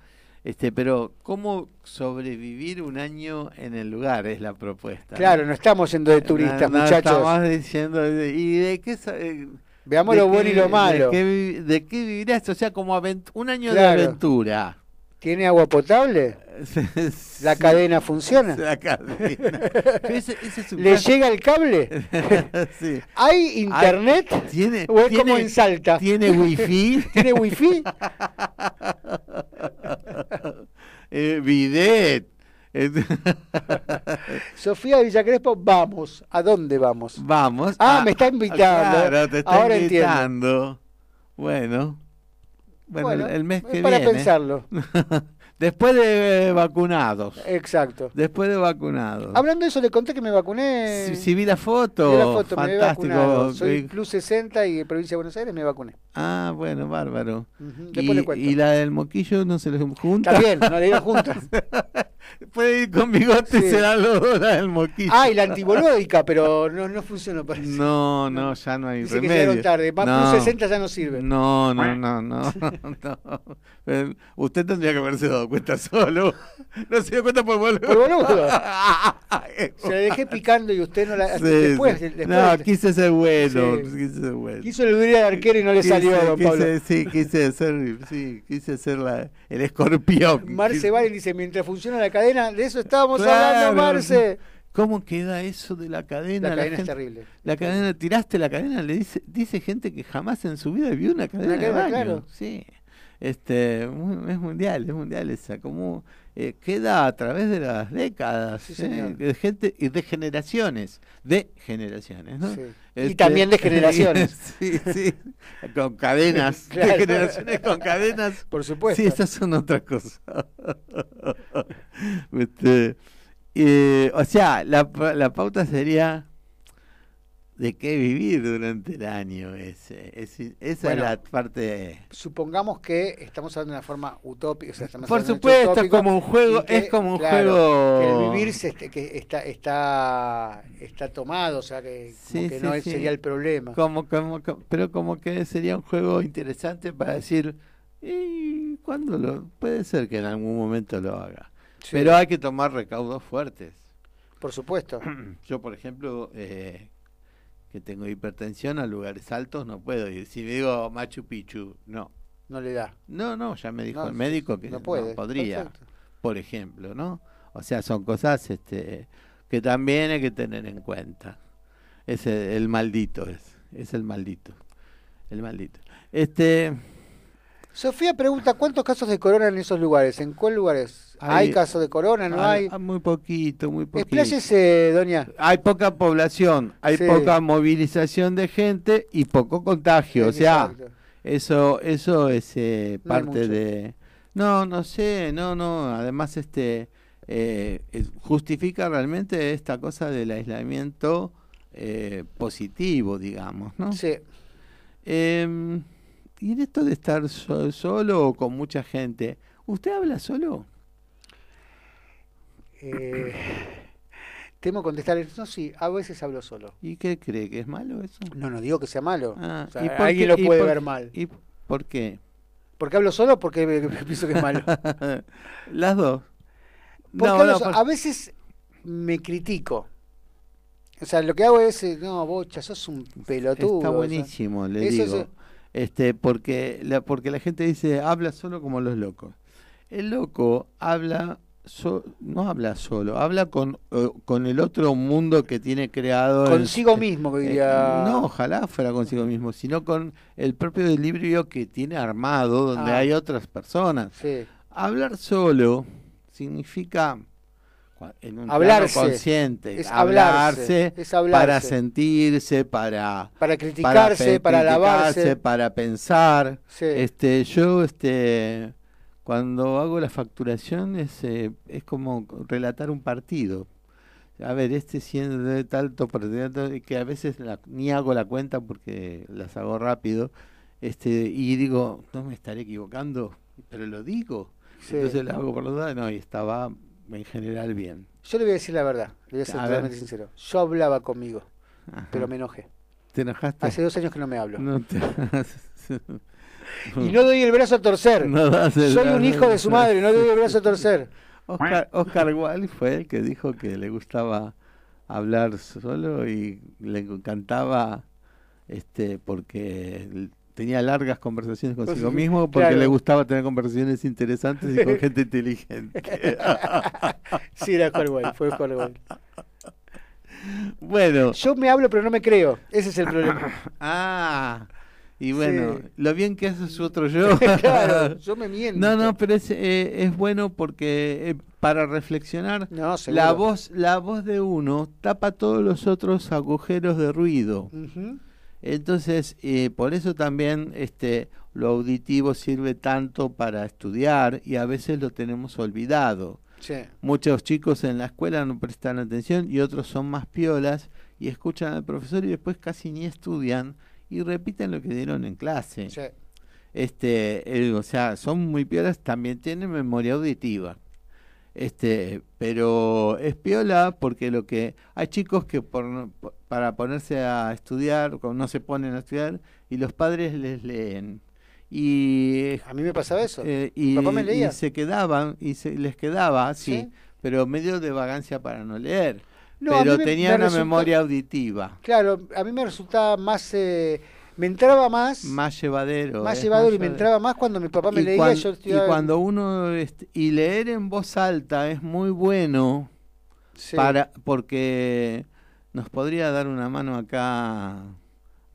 Este, pero ¿cómo sobrevivir un año en el lugar es la propuesta? Claro, no estamos yendo de turistas, No, no muchachos. Estamos diciendo, ¿y de qué? eh, Veamos de lo bueno y qué- lo malo. ¿De qué, de qué vivirás? O sea, como un año Claro. de aventura. ¿Tiene agua potable? (laughs) ¿La Sí, cadena funciona? La cadena. (laughs) Pero ese- ese es un ¿Le llega el cable? (laughs) Sí. ¿Hay internet? ¿Tiene, ¿O es tiene- como en Salta? ¿Tiene wifi? ¿Tiene wifi? eh, bidet. Sofía de Villacrespo, vamos. ¿A dónde vamos? Vamos. Ah, me está invitando. Claro, te está Ahora entiendo. invitando. Bueno. Bueno, el- mes que para viene. pensarlo. (laughs) Después de vacunados. Exacto. Después de vacunados. Hablando de eso, le conté que me vacuné. Si, si vi la foto, Vi la foto, me he vacunado. fantástico. Soy plus 60 y en provincia de Buenos Aires me vacuné. Ah, bueno, bárbaro. Después le Y, cuento. y la del moquillo no se les junta. Está bien, no le digo juntas. (laughs) Puede ir con bigote Sí. y se dan los dos la del moquillo. Ah, y la antibolódica, pero no, no funcionó parece. No, no, ya no hay Dice que remedio. llegaron tarde. Más no, plus 60 ya no sirve. No, no, no, no. (laughs) no. Usted tendría que haberse dado cuenta solo. No se dio cuenta por boludo. Por boludo. (laughs) Se la dejé picando y usted no la. Sí, después, sí. después no, quise ser bueno. Sí. Quise ser bueno. quiso el de arquero y no le Quise- salió, don quise- Pablo. Sí, quise ser, sí, quise ser la, el escorpión. Marce va y dice, mientras funciona la cadena, de eso estábamos Claro. hablando, Marce. ¿Cómo queda eso de la cadena? La cadena es gente- terrible. La cadena, tiraste la cadena, le dice, dice gente que jamás en su vida vio una cadena, de cadena, baño. claro. Sí. Este, es mundial, es mundial esa, como eh, queda a través de las décadas, Sí, ¿eh? de gente y de generaciones, de generaciones, ¿no? Sí. Y Este, también de generaciones. (laughs) sí, sí, con cadenas, (laughs) Claro. de generaciones con cadenas. Por supuesto. Sí, esas son otras cosas. (laughs) Este, eh, o sea, la, la pauta sería de qué vivir durante el año. Esa Bueno. es la parte. Supongamos que estamos hablando de una forma utópica. o sea, estamos Por supuesto, utópico como un juego, que, es como un claro, juego. que el vivir se est- que está, está, está tomado, o sea, que, como Sí, que sí, no sí. sería el problema. Como, como, como- pero como que sería un juego interesante para decir, ¿y cuándo lo? Puede ser que en algún momento lo haga. Pero hay que tomar recaudos fuertes. Por supuesto. (clears throat) Yo, por ejemplo, eh, que tengo hipertensión a lugares altos, no puedo ir. Si digo Machu Picchu, no. No le da. No, no, ya me dijo No, el médico que no no, puede. podría, Perfecto. por ejemplo, ¿no? O sea, son cosas este, que también hay que tener en cuenta. Es el, el maldito, es, es el maldito. El maldito. Este, Sofía pregunta, ¿cuántos casos de corona en esos lugares? ¿En cuál lugares? ¿Hay, Hay- casos de corona? ¿No hay? ah, muy poquito, muy poquito. Expláyese, doña. hay poca población, hay Sí. poca movilización de gente y poco contagio. O sea, Exacto. eso, eso es eh, hay parte de. No, no sé, no, no. Además, este eh, justifica realmente esta cosa del aislamiento eh, positivo, digamos, ¿no? Sí. Y en esto de estar so- solo o con mucha gente, ¿usted habla solo? Eh, temo contestar. No, sí, a veces hablo solo. ¿Y qué cree? ¿Que es malo eso? No, no digo que sea malo. Ah, O sea, ¿y por alguien qué- lo puede por- ver mal. ¿Y por qué? ¿Por qué hablo solo? Porque me- (laughs) me pienso que es malo. (laughs) Las dos. Porque No, no, por- A veces me critico. O sea, lo que hago es, eh, no, bocha, sos un pelotudo. Está o sea, buenísimo, le eso digo. es- Este, porque la, porque la gente dice, habla solo como los locos. El loco habla, so- no habla solo, habla con, eh, con el otro mundo que tiene creado. Consigo mismo, que Eh, diría. no, ojalá fuera consigo mismo, sino con el propio equilibrio que tiene armado, donde Ah. hay otras personas. Sí. Hablar solo significa en un plano Hablarse. consciente, Es hablarse, hablarse, es hablarse. para sentirse, para Para criticarse, para, criticarse, alabarse. para pensar. Sí. Este, yo, este, cuando hago la facturación es, eh, es como relatar un partido. A ver, este siendo de tanto que a veces la- ni hago la cuenta porque las hago rápido, este, y digo, no me estaré equivocando, pero lo digo. Sí. Entonces lo hago por la duda, no, y estaba en general bien. Yo le voy a decir la verdad, le voy a ser A ver. totalmente sincero. Yo hablaba conmigo, Ajá. pero me enojé. ¿Te enojaste? Hace dos años que no me hablo. No te- Y no doy el brazo a torcer. No Soy un hijo de su madre, no doy el brazo a torcer. Oscar, Oscar Wilde fue el que dijo que le gustaba hablar solo y le encantaba este porque tenía largas conversaciones consigo mismo porque claro. le gustaba tener conversaciones interesantes y con (laughs) gente inteligente. (laughs) Sí, era Wilde, fue Wilde. bueno, Yo me hablo, pero no me creo. Ese es el problema. (coughs) ah, y bueno, Sí. lo bien que hace su otro yo. (laughs) claro, yo me miento. No, no, pero es, eh, es bueno porque eh, para reflexionar No. La voz, la voz de uno tapa todos los otros agujeros de ruido. Ujú. Entonces, eh, por eso también este, lo auditivo sirve tanto para estudiar y a veces lo tenemos olvidado. Sí. Muchos chicos en la escuela no prestan atención y otros son más piolas y escuchan al profesor y después casi ni estudian y repiten lo que dieron en clase. Sí. Este, eh, o sea, son muy piolas, también tienen memoria auditiva. Este, pero es piola porque lo que hay chicos que por, para ponerse a estudiar no se ponen a estudiar y los padres les leen y A mí me pasaba eso. eh, y, papá me leía. y se quedaban y se les quedaba sí, ¿Sí? pero medio de vagancia para no leer No, pero me- tenía me una resulta- memoria auditiva Claro, a mí me resultaba más. eh, me entraba más. más llevadero más es llevador y me llevadero. entraba más cuando mi papá me y, leía cuan- yo y cuando uno y leer en voz alta es muy bueno Sí. para porque nos podría dar una mano acá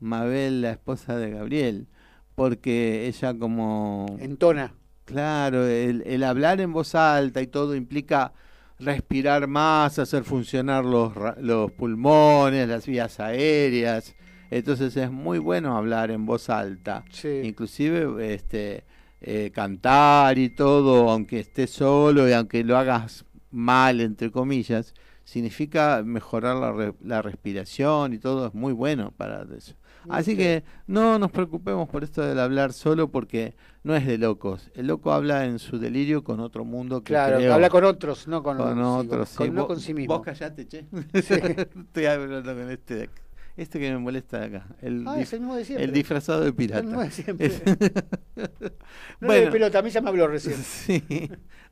Mabel la esposa de Gabriel porque ella como Entona. claro el, el hablar en voz alta y todo implica respirar más hacer funcionar los los pulmones las vías aéreas entonces es muy bueno hablar en voz alta Sí. inclusive este eh, cantar y todo aunque estés solo y aunque lo hagas mal entre comillas significa mejorar la, re- la respiración y todo es muy bueno para eso así que no nos preocupemos por esto del hablar solo porque no es de locos el loco habla en su delirio con otro mundo que Claro, habla con otros, no con, con sí, otros con- sí. no con sí mismo. vos callate che (laughs) estoy hablando con este de acá. Este que me molesta de acá el, Ah, es el mismo de siempre. el disfrazado de pirata El mismo de siempre. (laughs) Es- No le dé pelota, a mí ya me habló recién. (laughs) Sí.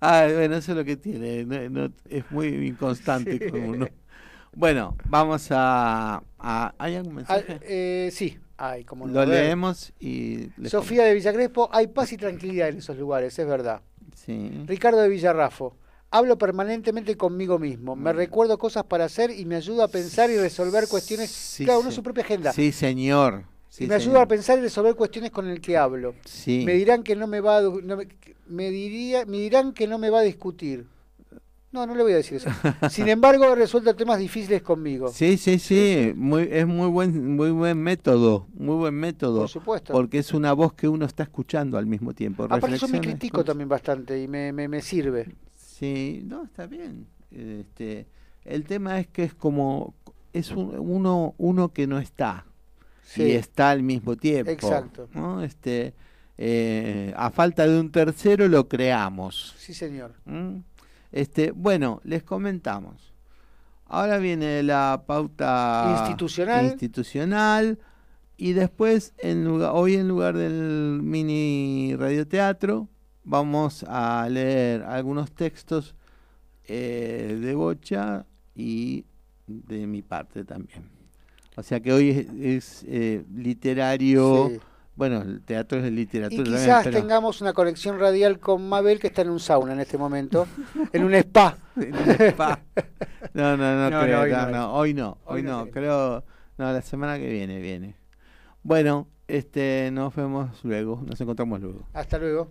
Ah, bueno, eso es lo que tiene. no- no- es muy inconstante (laughs) Sí. con uno. Bueno, vamos a, a- ¿Hay algún Ah, mensaje? eh, sí, ay, como Lo leemos y... Sofía de Villagrespo, hay paz y tranquilidad en esos lugares, es verdad. Sí. Ricardo de Villarrafo, hablo permanentemente conmigo mismo, me recuerdo cosas para hacer y me ayuda a pensar y resolver cuestiones, Sí, claro, uno su propia agenda. Sí, señor. Sí, y me ayuda a pensar y resolver cuestiones con el que hablo. Sí. Me dirán que no me va a, no me, me diría, me dirán que no me va a discutir. No, no le voy a decir eso. (laughs) Sin embargo, he resuelto temas difíciles conmigo. Sí, sí, sí, Muy, es muy buen, muy buen método, muy buen método. Por supuesto. Porque es una voz que uno está escuchando al mismo tiempo. Aparte yo me critico también bastante y me, me, me sirve. Sí, no, está bien. Este, el tema es que es como es un- uno uno que no está Sí. y está al mismo tiempo. Exacto. ¿no? Este, eh, a falta de un tercero lo creamos. Sí, señor. ¿m? Este, bueno, les comentamos. Ahora viene la pauta Institucional. institucional y después en lugar, hoy en lugar del mini radioteatro vamos a leer algunos textos eh, de Bocha y de mi parte también. O sea que hoy es, es, eh, literario, Sí. bueno, el teatro es literatura. Y también, quizás pero- tengamos una conexión radial con Mabel que está en un sauna en este momento, en un spa. (laughs) Pa. No, no, no, (laughs) No, creo, no, hoy no, hoy no, hoy, Hoy no creo, no, la semana que viene viene. Bueno, este, nos vemos luego, nos encontramos luego. Hasta luego.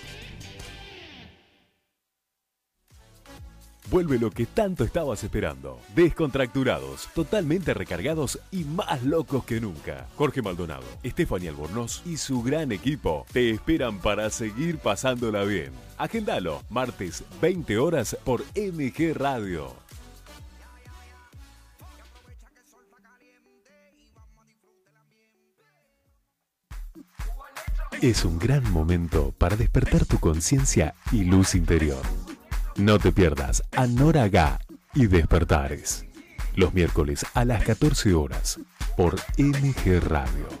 Vuelve lo que tanto estabas esperando. Descontracturados, totalmente recargados y más locos que nunca. Jorge Maldonado, Estefania Albornoz y su gran equipo te esperan para seguir pasándola bien. Agendalo, martes 20 horas por MG Radio. Es un gran momento para despertar tu conciencia y luz interior. No te pierdas a Nora y Despertares. Los miércoles a las 14 horas por MG Radio.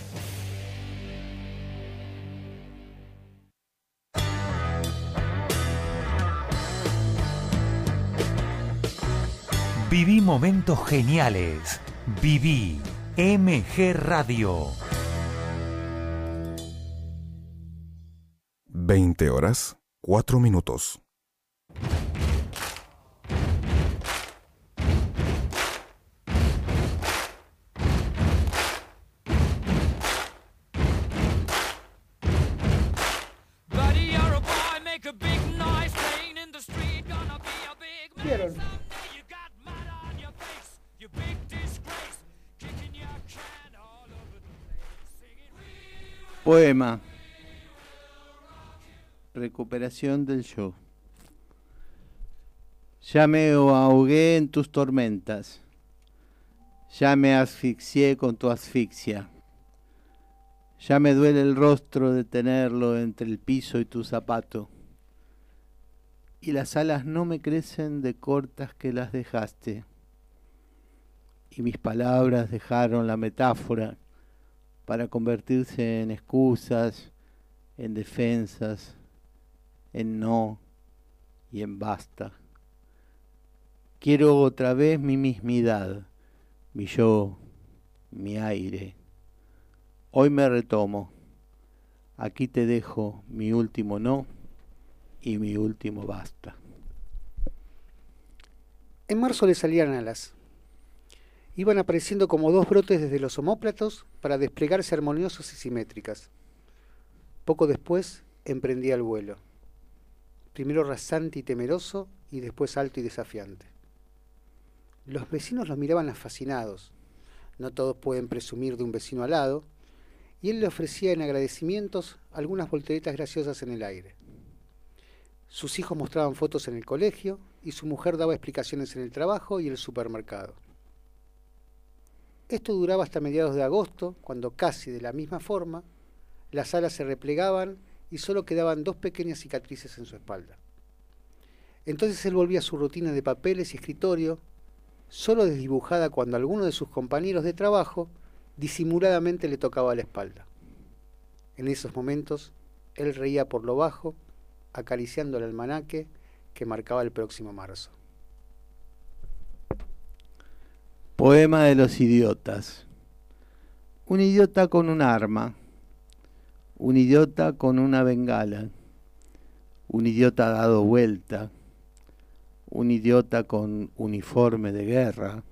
Viví momentos geniales. Viví MG Radio. 20 horas, 4 minutos. Buddy, Poema. Recuperación del yo. Ya me ahogué en tus tormentas. Ya me asfixié con tu asfixia. Ya me duele el rostro de tenerlo entre el piso y tu zapato. Y las alas no me crecen de cortas que las dejaste. Y mis palabras dejaron la metáfora para convertirse en excusas, en defensas, en no y en basta. Quiero otra vez mi mismidad, mi yo, mi aire. Hoy me retomo. Aquí te dejo mi último no y mi último basta. En marzo le salían alas. Iban apareciendo como dos brotes desde los omóplatos para desplegarse armoniosas y simétricas. Poco después emprendía el vuelo. Primero rasante y temeroso y después alto y desafiante. Los vecinos lo miraban fascinados. No todos pueden presumir de un vecino alado, y él le ofrecía en agradecimientos algunas volteretas graciosas en el aire. Sus hijos mostraban fotos en el colegio y su mujer daba explicaciones en el trabajo y el supermercado. Esto duraba hasta mediados de agosto, cuando casi de la misma forma las alas se replegaban y solo quedaban dos pequeñas cicatrices en su espalda. Entonces él volvía a su rutina de papeles y escritorio, solo desdibujada cuando alguno de sus compañeros de trabajo disimuladamente le tocaba la espalda. En esos momentos, él reía por lo bajo, acariciando el almanaque que marcaba el próximo marzo. Poema de los idiotas. Un idiota con un arma. Un idiota con una bengala. Un idiota dado vuelta. Un idiota con uniforme de guerra.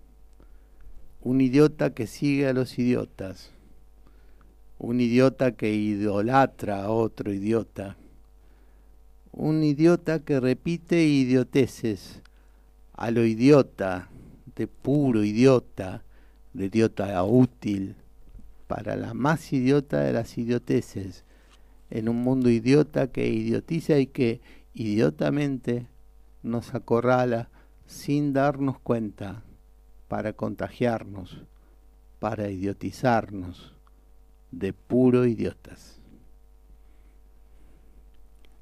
Un idiota que sigue a los idiotas. Un idiota que idolatra a otro idiota. Un idiota que repite idioteces a lo idiota, de puro idiota, de idiota útil, para la más idiota de las idioteces, en un mundo idiota que idiotiza y que idiotamente nos acorrala sin darnos cuenta para contagiarnos, para idiotizarnos de puro idiotas.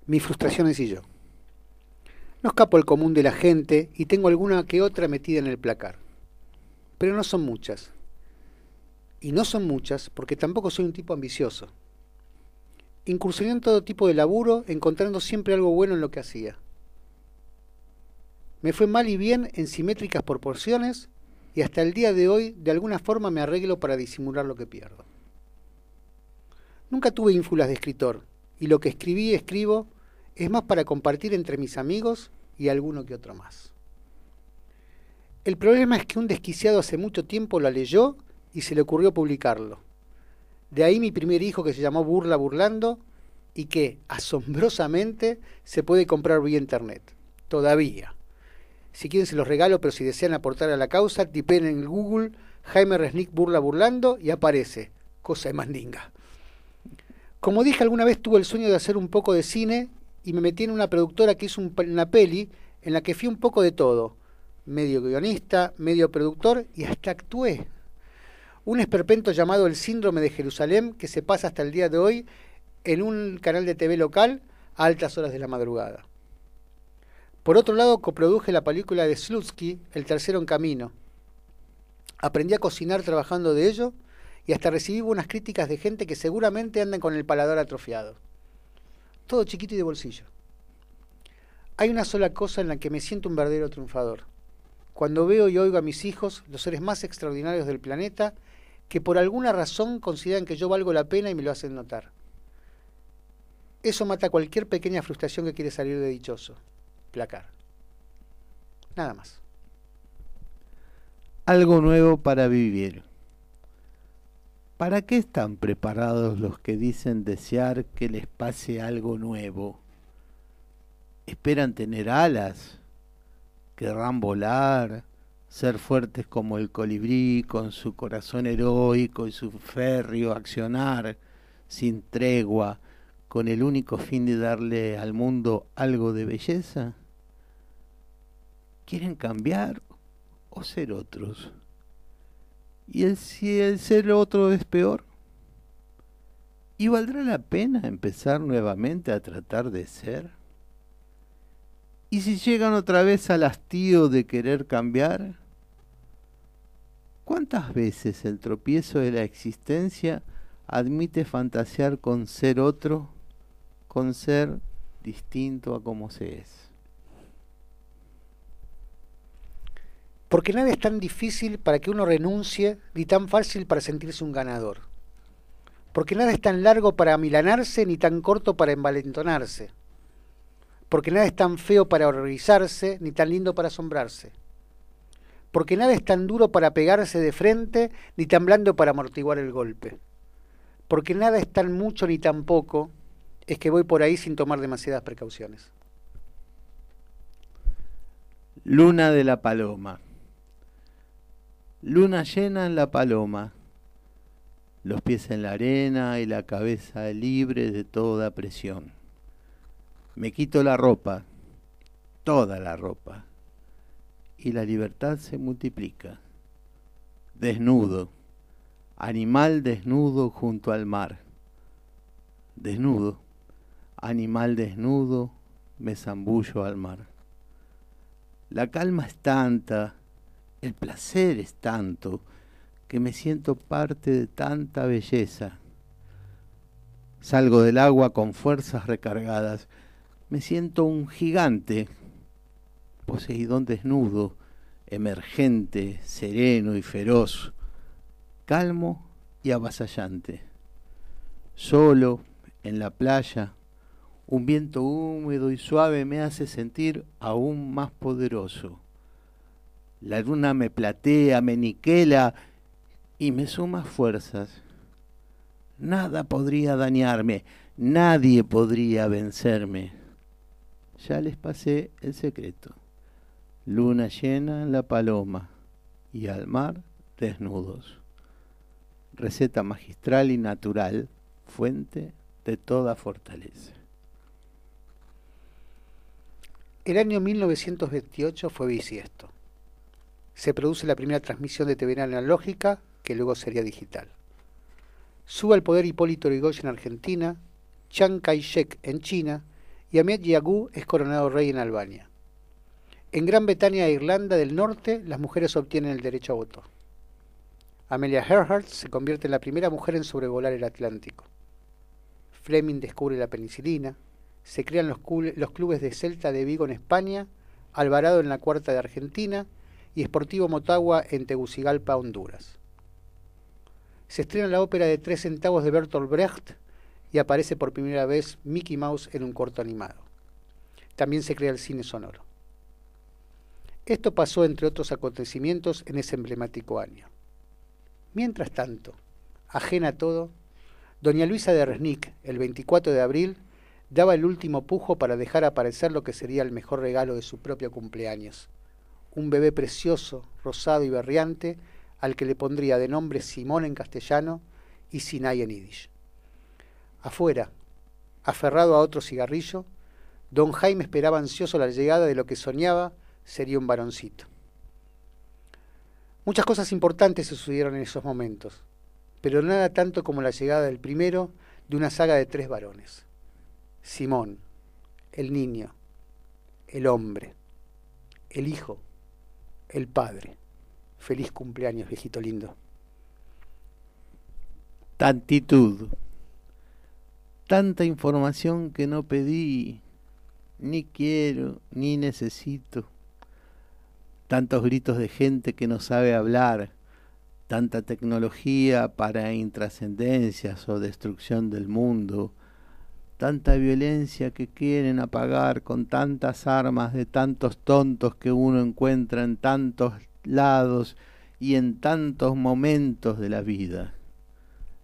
Mis frustraciones y yo. No escapo al común de la gente y tengo alguna que otra metida en el placar. Pero no son muchas. Y no son muchas porque tampoco soy un tipo ambicioso. Incursioné en todo tipo de laburo, encontrando siempre algo bueno en lo que hacía. Me fue mal y bien en simétricas proporciones y hasta el día de hoy de alguna forma me arreglo para disimular lo que pierdo. Nunca tuve ínfulas de escritor y lo que escribí y escribo es más para compartir entre mis amigos y alguno que otro más. El problema es que un desquiciado hace mucho tiempo lo leyó y se le ocurrió publicarlo. De ahí mi primer hijo que se llamó Burla Burlando y que, asombrosamente, se puede comprar vía internet. Todavía. Si quieren se los regalo, pero si desean aportar a la causa, tipen en Google Jaime Resnick Burla Burlando y aparece. Cosa de mandinga. Como dije alguna vez tuve el sueño de hacer un poco de cine y me metí en una productora que hizo una peli en la que fui un poco de todo. Medio guionista, medio productor y hasta actué. Un esperpento llamado El Síndrome de Jerusalén que se pasa hasta el día de hoy en un canal de TV local a altas horas de la madrugada. Por otro lado, coproduje la película de Slutsky, El Tercero en Camino. Aprendí a cocinar trabajando de ello y hasta recibí buenas críticas de gente que seguramente andan con el paladar atrofiado. Todo chiquito y de bolsillo. Hay una sola cosa en la que me siento un verdadero triunfador. Cuando veo y oigo a mis hijos, los seres más extraordinarios del planeta, que por alguna razón consideran que yo valgo la pena y me lo hacen notar. Eso mata cualquier pequeña frustración que quiere salir de dichoso. Placar. Nada más. Algo nuevo para vivir. ¿Para qué están preparados los que dicen desear que les pase algo nuevo? ¿Esperan tener alas? ¿Querrán volar? ¿Ser fuertes como el colibrí con su corazón heroico y su férreo accionar sin tregua con el único fin de darle al mundo algo de belleza? ¿Quieren cambiar o ser otros? ¿Y el, si el ser otro es peor? ¿Y valdrá la pena empezar nuevamente a tratar de ser? ¿Y si llegan otra vez al hastío de querer cambiar? ¿Cuántas veces el tropiezo de la existencia admite fantasear con ser otro, con ser distinto a como se es? Porque nada es tan difícil para que uno renuncie ni tan fácil para sentirse un ganador. Porque nada es tan largo para amilanarse ni tan corto para envalentonarse. Porque nada es tan feo para horrorizarse ni tan lindo para asombrarse. Porque nada es tan duro para pegarse de frente ni tan blando para amortiguar el golpe. Porque nada es tan mucho ni tan poco, es que voy por ahí sin tomar demasiadas precauciones. Luna de la Paloma. Luna llena en la paloma, los pies en la arena y la cabeza libre de toda presión. Me quito la ropa, toda la ropa, y la libertad se multiplica. Desnudo, animal desnudo junto al mar. Desnudo, animal desnudo, me zambullo al mar. La calma es tanta, el placer es tanto, que me siento parte de tanta belleza. Salgo del agua con fuerzas recargadas. Me siento un gigante, Poseidón desnudo, emergente, sereno y feroz, calmo y avasallante. Solo, en la playa, un viento húmedo y suave me hace sentir aún más poderoso. La luna me platea, me niquela y me suma fuerzas. Nada podría dañarme, nadie podría vencerme. Ya les pasé el secreto. Luna llena en la paloma y al mar desnudos. Receta magistral y natural, fuente de toda fortaleza. El año 1928 fue bisiesto. Se produce la primera transmisión de TV analógica, que luego sería digital. Sube al poder Hipólito Yrigoyen en Argentina, Chiang Kai-shek en China y Ahmed Yagú es coronado rey en Albania. En Gran Bretaña e Irlanda del Norte, las mujeres obtienen el derecho a voto. Amelia Earhart se convierte en la primera mujer en sobrevolar el Atlántico. Fleming descubre la penicilina. Se crean los, clubes de Celta de Vigo en España, Alvarado en la Cuarta de Argentina y Sportivo Motagua en Tegucigalpa, Honduras. Se estrena la ópera de tres centavos de Bertolt Brecht y aparece por primera vez Mickey Mouse en un corto animado. También se crea el cine sonoro. Esto pasó, entre otros acontecimientos, en ese emblemático año. Mientras tanto, ajena a todo, doña Luisa de Resnick, el 24 de abril, daba el último pujo para dejar aparecer lo que sería el mejor regalo de su propio cumpleaños. Un bebé precioso, rosado y berriante, al que le pondría de nombre Simón en castellano y Sinai en yiddish. Afuera, aferrado a otro cigarrillo, don Jaime esperaba ansioso la llegada de lo que soñaba sería un varoncito. Muchas cosas importantes sucedieron en esos momentos, pero nada tanto como la llegada del primero de una saga de tres varones. Simón, el niño, el hombre, el hijo, el padre. Feliz cumpleaños, viejito lindo. Tantitud. Tanta información que no pedí, ni quiero, ni necesito. Tantos gritos de gente que no sabe hablar. Tanta tecnología para intrascendencias o destrucción del mundo. Tanta violencia que quieren apagar con tantas armas de tantos tontos que uno encuentra en tantos lados y en tantos momentos de la vida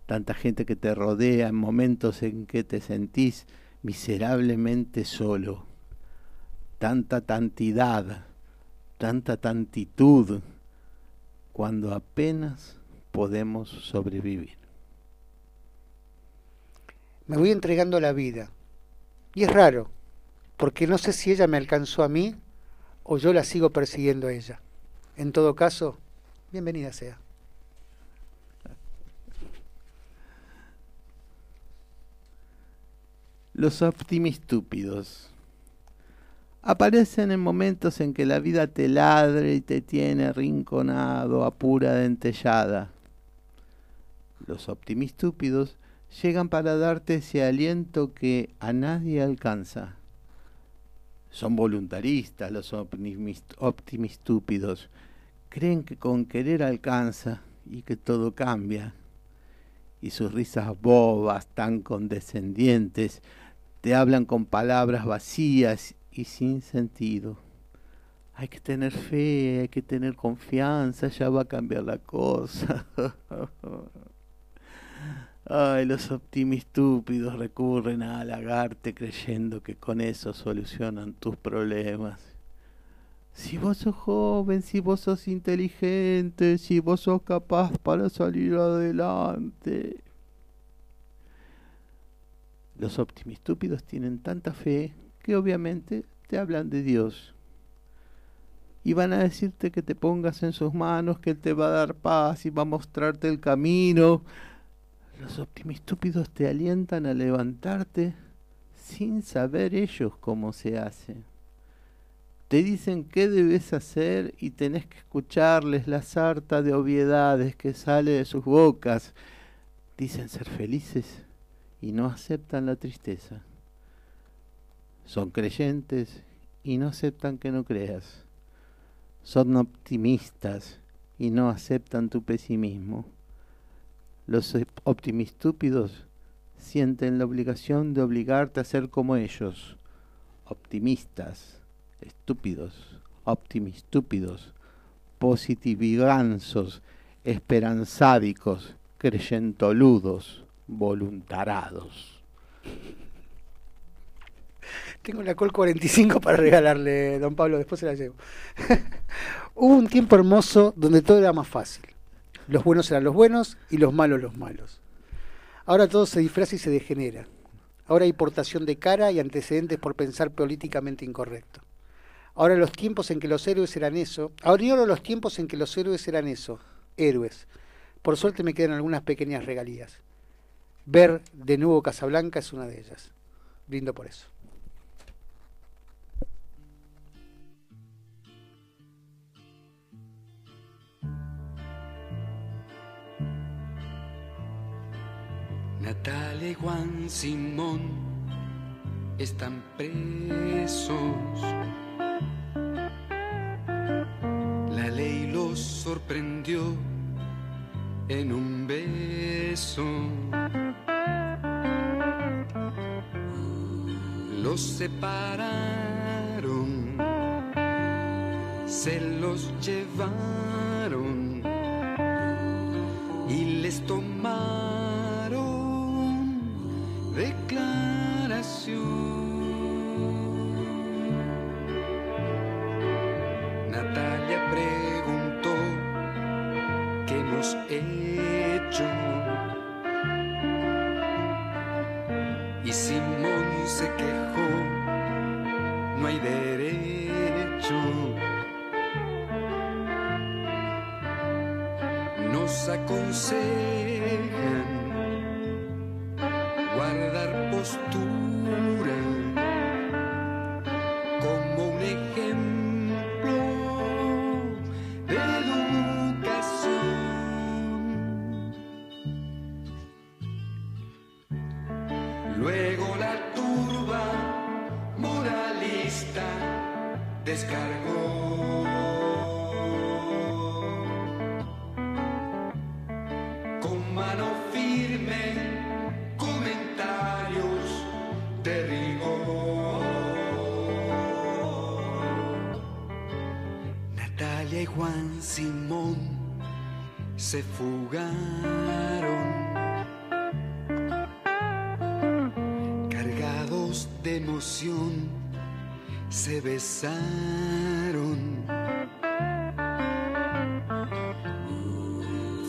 tanta gente que te rodea en momentos en que te sentís miserablemente solo, tanta tantidad, tanta tantitud, cuando apenas podemos sobrevivir. Me voy entregando la vida. Y es raro, porque no sé si ella me alcanzó a mí o yo la sigo persiguiendo a ella. En todo caso, bienvenida sea. Los optimistúpidos aparecen en momentos en que la vida te ladre y te tiene rinconado a pura dentellada. Los optimistúpidos llegan para darte ese aliento que a nadie alcanza. Son voluntaristas los optimist- optimistúpidos. Creen que con querer alcanza y que todo cambia. Y sus risas bobas, tan condescendientes, te hablan con palabras vacías y sin sentido. Hay que tener fe, hay que tener confianza, ya va a cambiar la cosa. (laughs) Ay, los optimistúpidos recurren a halagarte creyendo que con eso solucionan tus problemas. Si vos sos joven, si vos sos inteligente, si vos sos capaz para salir adelante. Los optimistúpidos tienen tanta fe que obviamente te hablan de Dios. Y van a decirte que te pongas en sus manos, que Él te va a dar paz y va a mostrarte el camino. Los optimistúpidos te alientan a levantarte sin saber ellos cómo se hace. Te dicen qué debes hacer y tenés que escucharles la sarta de obviedades que sale de sus bocas. Dicen ser felices y no aceptan la tristeza. Son creyentes y no aceptan que no creas. Son optimistas y no aceptan tu pesimismo. Los op- optimistúpidos sienten la obligación de obligarte a ser como ellos. Optimistas, estúpidos, optimistúpidos, positiviganzos, esperanzádicos, creyentoludos, voluntarados. Tengo la Col 45 para regalarle, don Pablo, después se la llevo. (laughs) Hubo un tiempo hermoso donde todo era más fácil. Los buenos eran los buenos y los malos los malos. Ahora todo se disfraza y se degenera. Ahora hay portación de cara y antecedentes por pensar políticamente incorrecto. Ahora los tiempos en que los héroes eran eso. Ahora los tiempos en que los héroes eran eso. Héroes. Por suerte me quedan algunas pequeñas regalías. Ver de nuevo Casablanca es una de ellas. Brindo por eso. Natalia y Juan Simón están presos. La ley los sorprendió en un beso. Los separaron, se los llevaron y les tomaron declaración. Natalia preguntó qué hemos hecho y Simón se quejó, no hay derecho. Nos aconsejan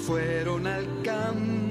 Fueron al campo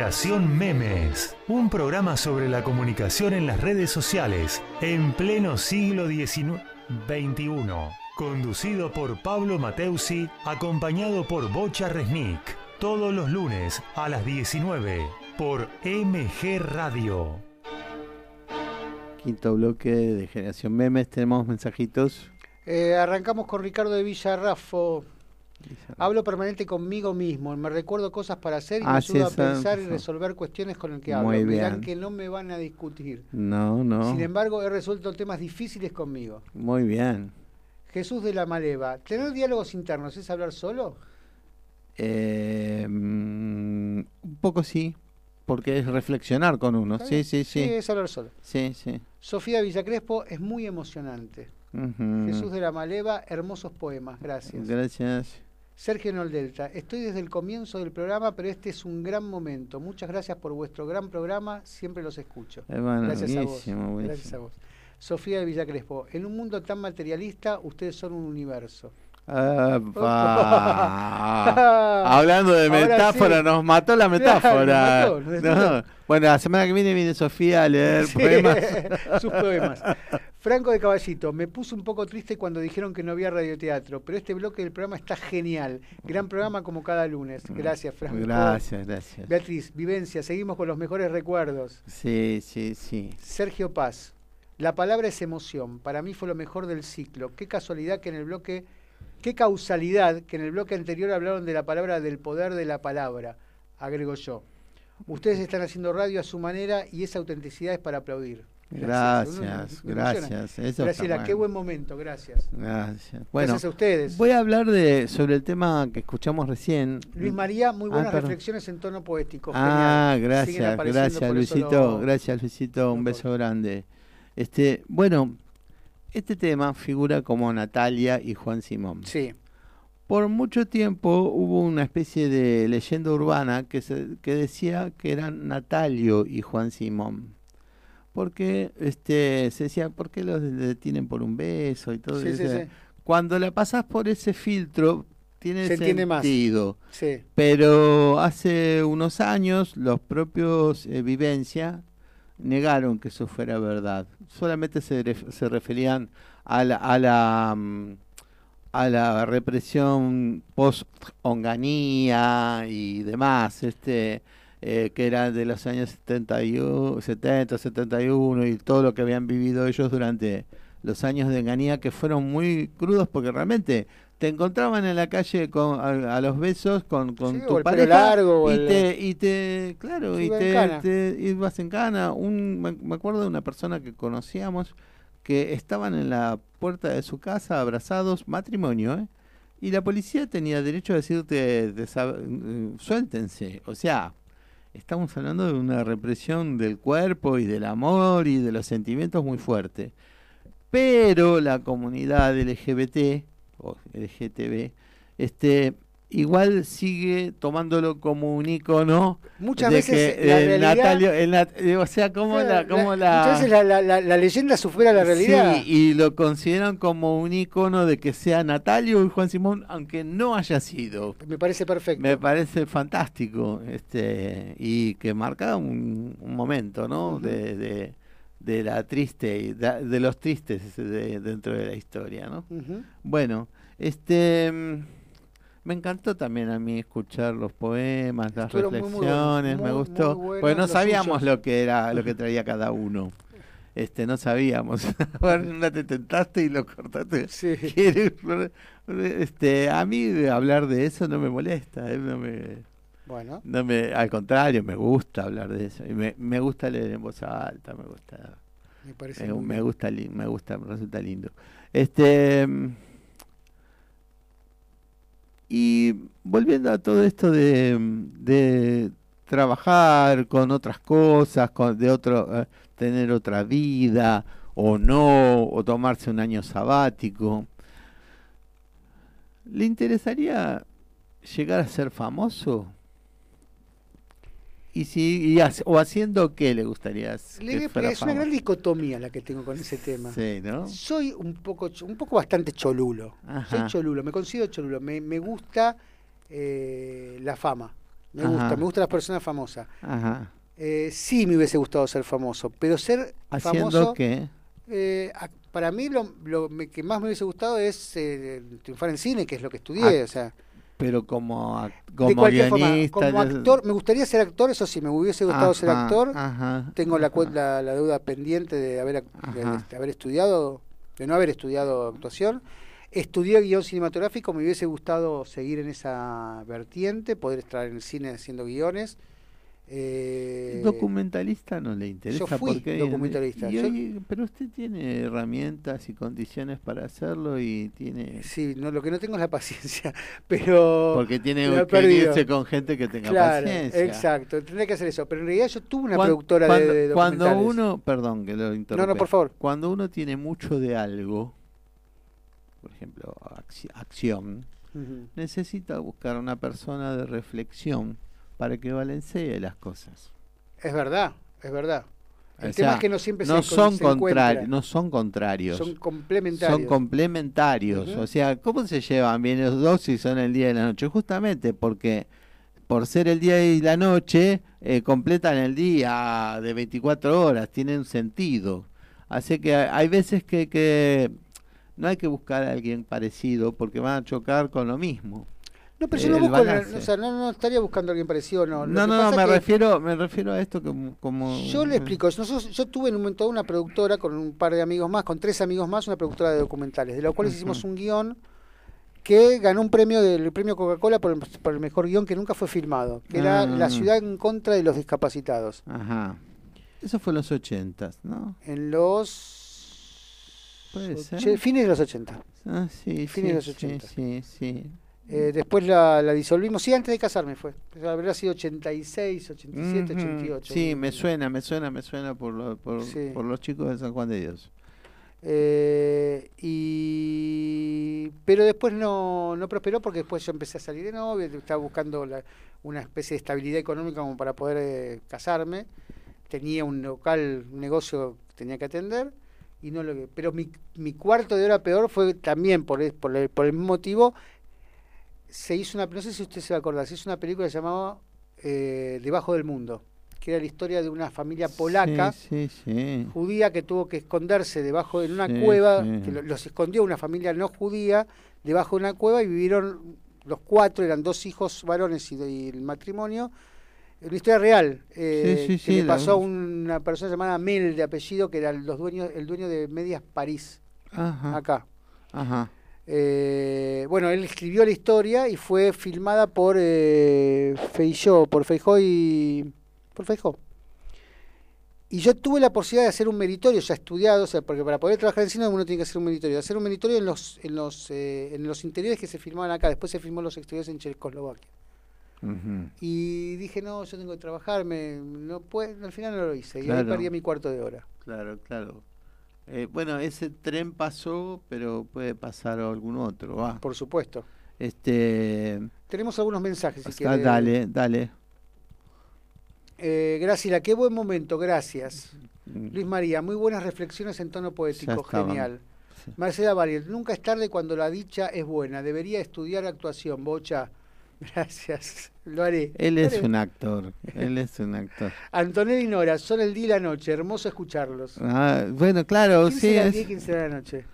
Generación Memes, un programa sobre la comunicación en las redes sociales en pleno siglo XIX XXI, conducido por Pablo Mateusi, acompañado por Bocha Resnick, todos los lunes a las 19 por MG Radio. Quinto bloque de Generación Memes, tenemos mensajitos. Eh, arrancamos con Ricardo de Villarrafo. Hablo permanente conmigo mismo, me recuerdo cosas para hacer y me Ah, ayuda sí, a pensar y resolver cuestiones con el que hablo. Muy Me bien. que no me van a discutir. No, no. Sin embargo, he resuelto temas difíciles conmigo. Muy bien. Jesús de la Maleva, ¿tener diálogos internos es hablar solo? Eh, mm, un poco sí, porque es reflexionar con uno. ¿Está Sí, bien? sí, sí. es hablar solo. Sí, sí. Sofía Villacrespo es muy emocionante. Jesús de la Maleva, hermosos poemas, gracias. Gracias. Sergio Noldelta, estoy desde el comienzo del programa, pero este es un gran momento. Muchas gracias por vuestro gran programa, siempre los escucho. Eh, bueno, gracias a vos. buenísimo. Gracias a vos. Sofía de Villacrespo, en un mundo tan materialista, ustedes son un universo. (laughs) Hablando de metáfora, sí. nos mató la metáfora. nos mató, nos No. mató. Bueno, la semana que viene viene Sofía a leer Sí, poemas. (laughs) sus poemas. Franco de Caballito, me puse un poco triste cuando dijeron que no había radioteatro, pero este bloque del programa está genial. Gran programa como cada lunes. Gracias, Franco. Gracias, gracias. Beatriz, vivencia, seguimos con los mejores recuerdos. Sí, sí, sí. Sergio Paz, la palabra es emoción. Para mí fue lo mejor del ciclo. Qué casualidad que en el bloque, qué causalidad que en el bloque anterior hablaron de la palabra del poder de la palabra, agrego yo. Ustedes están haciendo radio a su manera y esa autenticidad es para aplaudir. Gracias, gracias. Eso Graciela, qué buen momento, gracias. Gracias. Bueno, Gracias a ustedes. voy a hablar de sobre el tema que escuchamos recién. Luis María, muy Ah, buenas reflexiones en tono poético. Ah, genial. Gracias, gracias Luisito, lo- gracias Luisito, un beso grande. Este, bueno, este tema figura como Natalia y Juan Simón. Sí. Por mucho tiempo hubo una especie de leyenda urbana que se, que decía que eran Natalio y Juan Simón. Porque este se decía, ¿por qué los detienen por un beso y todo Sí, eso? sí. Cuando la pasas por ese filtro tiene Se más. sentido. Sí. Pero hace unos años los propios eh, Vivencia negaron que eso fuera verdad. Solamente se, ref- se referían a la, a la, mm, a la represión post-onganía y demás, este, eh, que era de los años 71, 70, 71 y todo lo que habían vivido ellos durante los años de enganía que fueron muy crudos porque realmente te encontraban en la calle con, a, a los besos con, con Sí, o tu el pareja largo, y el- te y te claro y te, ibas en cana. Un me, me acuerdo de una persona que conocíamos que estaban en la puerta de su casa abrazados matrimonio ¿eh? y la policía tenía derecho a decirte desa- eh, suéltense o sea estamos hablando de una represión del cuerpo y del amor y de los sentimientos muy fuerte. Pero la comunidad LGBT o LGTB este igual sigue tomándolo como un icono Muchas de veces que la el realidad- Natalio- el nat- eh, o sea como la, como la, Muchas veces la, la- la- leyenda supera la realidad. Sí, y lo consideran como un icono de que sea Natalio y Juan Simón, aunque no haya sido. Me parece perfecto. Me parece fantástico, este, y que marca un, un momento, ¿no? de, de, de la triste, de, de los tristes de- dentro de la historia, ¿no? Bueno, este, mm, me encantó también a mí escuchar los poemas, las Estuvieron muy, muy reflexiones, me gustó, porque no sabíamos suyos. lo que era, lo que traía cada uno. Este, no sabíamos. (laughs) Una te tentaste y lo cortaste. ¿Quieres? Este, a mí hablar de eso no me molesta, ¿eh? no me, Bueno. no me, al contrario, me gusta hablar de eso y me, me gusta leer en voz alta, me gusta, Me parece me, me gusta, me gusta, me resulta lindo. Este, mm, y volviendo a todo esto de, trabajar con otras cosas, con, de otro, eh, tener otra vida o no, o tomarse un año sabático, ¿le interesaría llegar a ser famoso? Y si, y hace- o haciendo qué le gustaría Le- es una gran dicotomía la que tengo con ese tema. Sí, ¿no? Soy un poco, un poco bastante cholulo. Ajá. Soy cholulo, me considero cholulo. Me, me gusta eh, la fama. Me Ajá. gusta, me gustan las personas famosas. Ajá. Eh, sí me hubiese gustado ser famoso, pero ser ¿Haciendo famoso... qué? eh, a- para mí lo, lo me- que más me hubiese gustado es eh, triunfar en cine, que es lo que estudié. Ah, o sea, Pero como, de como cualquier forma, guionista. como actor, me gustaría ser actor, eso sí, me hubiese gustado ser actor. ajá, Tengo la, la, la deuda pendiente de haber, de, de haber estudiado, de no haber estudiado actuación. Estudié guion cinematográfico, me hubiese gustado seguir en esa vertiente, poder estar en el cine haciendo guiones. Eh, documentalista no le interesa yo fui porque documentalista. y Yo- hoy- pero usted tiene herramientas y condiciones para hacerlo y tiene Sí, no, lo que no tengo es la paciencia, (laughs) pero... porque tiene que irse con gente que tenga Claro, paciencia. exacto, tendría que hacer eso. Pero en realidad yo tuve una productora de- cuando, de, cuando documentales. uno, perdón que lo interrumpa. No, no, por favor. Cuando uno tiene mucho de algo, por ejemplo, acci- acción, necesita buscar una persona de reflexión para que balancee las cosas. Es verdad, es verdad. El O tema sea, es que no siempre no se, son contrarios, no son contrarios. Son complementarios. Son complementarios. O sea, ¿cómo se llevan bien los dos si son el día y la noche? Justamente porque por ser el día y la noche, eh, completan el día de 24 horas, tienen sentido. Así que hay hay veces que, que no hay que buscar a alguien parecido porque van a chocar con lo mismo. No, pero Eh, yo no el busco, o sea, no, no estaría buscando a alguien parecido, no. Lo No, que no, no, me que refiero, me refiero a esto como... como Yo le explico, nosotros, yo tuve en un momento una productora con un par de amigos más, con tres amigos más, una productora de documentales, de los cuales hicimos un guion que ganó un premio del premio Coca-Cola por, el- por el mejor guion que nunca fue filmado, que era Ah. La ciudad en contra de los discapacitados. Ajá. Eso fue en los ochentas, ¿no? En los Puede ser. fines de los 80. Ah, sí, Fines sí, de los sí, 80. sí, sí. Eh, después la, la disolvimos, sí, antes de casarme fue. Habrá sido 86, 87, Ujú. 88. Sí, me suena, me suena, me suena por, lo- por, Sí. por los chicos de San Juan de Dios. Eh, y pero después no, no prosperó porque después yo empecé a salir de novio, estaba buscando la- una especie de estabilidad económica como para poder eh, casarme. Tenía un local, un negocio que tenía que atender y no lo pero mi, mi cuarto de hora peor fue también por, por, el, por el mismo motivo. Se hizo una, no sé si usted se va a acordar, se hizo una película llamada eh, Debajo del Mundo, que era la historia de una familia polaca Sí, sí, sí. judía que tuvo que esconderse debajo de una cueva, que lo- los escondió una familia no judía debajo de una cueva y vivieron los cuatro, eran dos hijos varones y, y el matrimonio. Una historia real, eh, que le pasó a una persona llamada Mel de apellido, que era los dueños, el dueño de Medias París, Ajá. acá. Ajá. Eh, bueno, él escribió la historia y fue filmada por eh, Feijó, por Feijó y por Feijó. Y yo tuve la posibilidad de hacer un meritorio ya estudiado, o sea, porque para poder trabajar en cine uno tiene que hacer un meritorio, hacer un meritorio en los en los eh, en los interiores que se filmaban acá, después se filmó los exteriores en Checoslovaquia. Y dije, no, yo tengo que trabajar, me, no puedo, al final no lo hice, y ahí perdí mi cuarto de hora. Claro, claro. Eh, bueno, ese tren pasó, pero puede pasar algún otro. Por supuesto. Este, Tenemos algunos mensajes. Si ah, dale, dale. Eh, Graciela, qué buen momento, gracias. Mm. Luis María, muy buenas reflexiones en tono poético, genial. Marcela Valier, nunca es tarde cuando la dicha es buena. Debería estudiar actuación, Bocha. Gracias, lo haré. Él Lo es un actor, él es un actor. (laughs) Antonella y Nora, son el día y la noche, hermoso escucharlos. Ah, bueno, claro, ¿Quién sí. será el es- día y quién será la noche?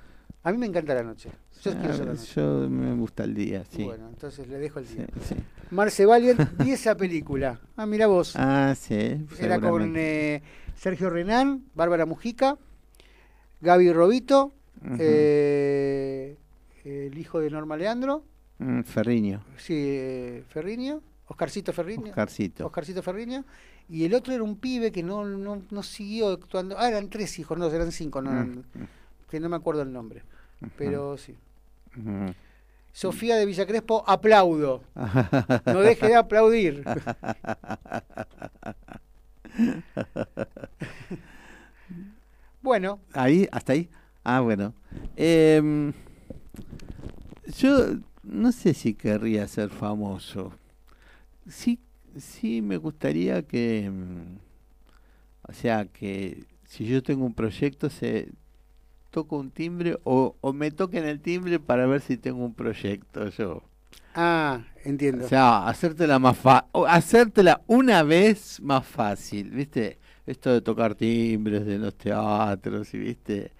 A mí me encanta la noche. Yo ser la Ah, noche. yo me gusta el día, sí. Bueno, entonces le dejo el Sí, día. sí. Marce Valier, (laughs) vi esa película. Ah, mira vos. Ah, sí. Era con eh, Sergio Renán, Bárbara Mujica, Gaby Robito, eh, el hijo de Norma Leandro, Mm, Ferriño, sí, eh, Ferriño, Oscarcito Ferriño, Oscarcito. Oscarcito Ferriño, y el otro era un pibe que no, no, no siguió actuando. Ah, eran tres hijos, no, eran cinco, no, eran- que no me acuerdo el nombre, pero sí. Sofía de Villa Crespo, aplaudo. No deje de aplaudir. (laughs) Bueno, Ahí, hasta ahí. Ah, bueno. Em, yo no sé si querría ser famoso. Sí, sí me gustaría que, mm, o sea, que si yo tengo un proyecto se toco un timbre o, o me toquen el timbre para ver si tengo un proyecto yo. ah, entiendo. O sea, hacértela más fa o hacértela una vez más fácil, ¿viste? Esto de tocar timbres de los teatros y viste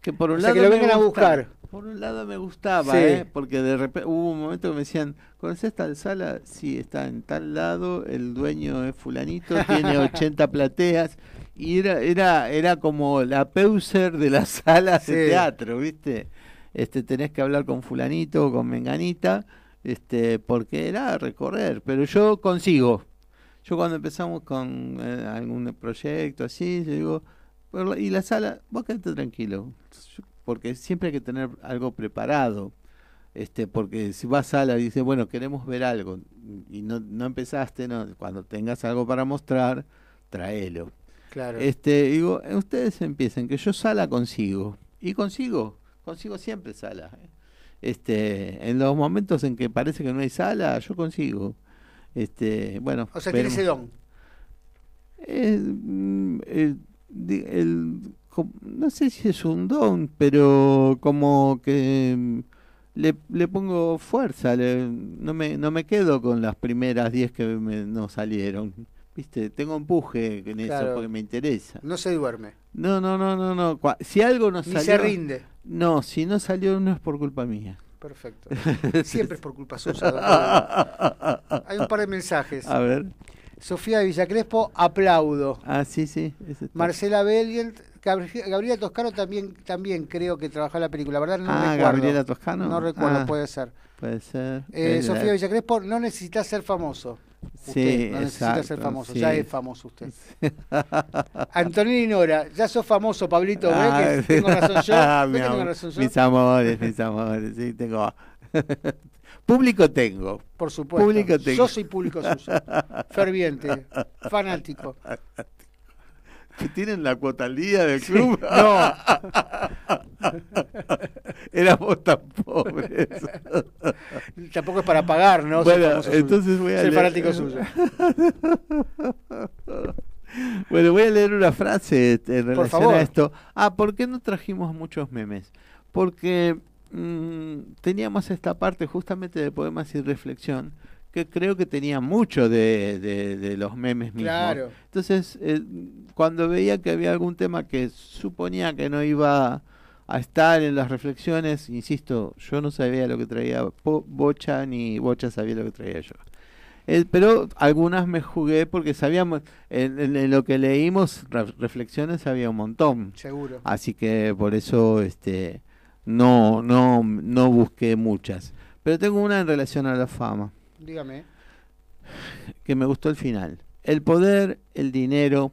que por un O sea, lado que lo a buscar. Por un lado me gustaba, Sí. ¿eh? Porque de repente hubo un momento que me decían, ¿conoces tal sala? Sí, está en tal lado, el dueño es fulanito, tiene (laughs) 80 plateas y era era era como la peuser de las (laughs) salas de teatro, ¿viste? Este tenés que hablar con fulanito o con menganita, este porque era recorrer, pero yo consigo. Yo cuando empezamos con eh, algún proyecto así, yo digo, "Por la- y la sala, vos quedate tranquilo, Yo- porque siempre hay que tener algo preparado. Este, porque si vas a sala y dices, bueno, queremos ver algo, y no, no empezaste, no, cuando tengas algo para mostrar, tráelo. Claro. Este, digo, ustedes empiecen, que yo sala consigo. Y consigo, consigo siempre sala. ¿eh? Este, en los momentos en que parece que no hay sala, yo consigo. Este, bueno. o sea, tiene ese don. Eh, el- el- no sé si es un don, pero como que mm, le, le pongo fuerza, le- no, me, no me quedo con las primeras 10 que me, no salieron. ¿Viste? Tengo empuje en eso porque me interesa. No se duerme. No, no, no, no, no. Si algo no Ni salió. se rinde. No, si no salió no es por culpa mía. Perfecto. (laughs) Siempre es por culpa suya. Hay un par de mensajes. A ver. Sofía de Villacrespo, aplaudo. Ah, sí, sí. Marcela Belgent, Gabriela Toscano también, también creo que trabajó en la película, ¿verdad? No ah, recuerdo. Gabriela Toscano. No recuerdo, Ah, puede ser. Puede ser. Eh, Sofía la- Villacrespo, no necesitas ser famoso. Usted Sí, no necesita ser exacto, famoso, sí. ya es famoso usted. (laughs) Antonini Nora, ya sos famoso, Pablito. Ah, que tengo razón yo. (laughs) ¿Ve mi que tengo razón yo? Mis amores, mis amores, sí, tengo. (laughs) Público tengo. Por supuesto. Público tengo. Yo soy público suyo. Ferviente, fanático. (laughs) ¿Que tienen la cuota al día del club? No. (laughs) Éramos tan pobres. (laughs) Tampoco es para pagar, ¿no? Bueno, entonces voy a Soy leer- fanático suyo. Bueno, voy a leer una frase en relación favor. a esto. Ah, ¿por qué no trajimos muchos memes? Porque mm, teníamos esta parte justamente de poemas y reflexión que creo que tenía mucho de, de- de los memes mismos. Claro. Entonces, eh, cuando veía que había algún tema que suponía que no iba a estar en las reflexiones, insisto, yo no sabía lo que traía Po- Bocha ni Bocha sabía lo que traía yo. Eh, pero algunas me jugué porque sabíamos, en, en- en lo que leímos, re- reflexiones había un montón. Seguro. Así que por eso este no, no, no busqué muchas. Pero tengo una en relación a la fama, Dígame. que me gustó el final. El poder, el dinero,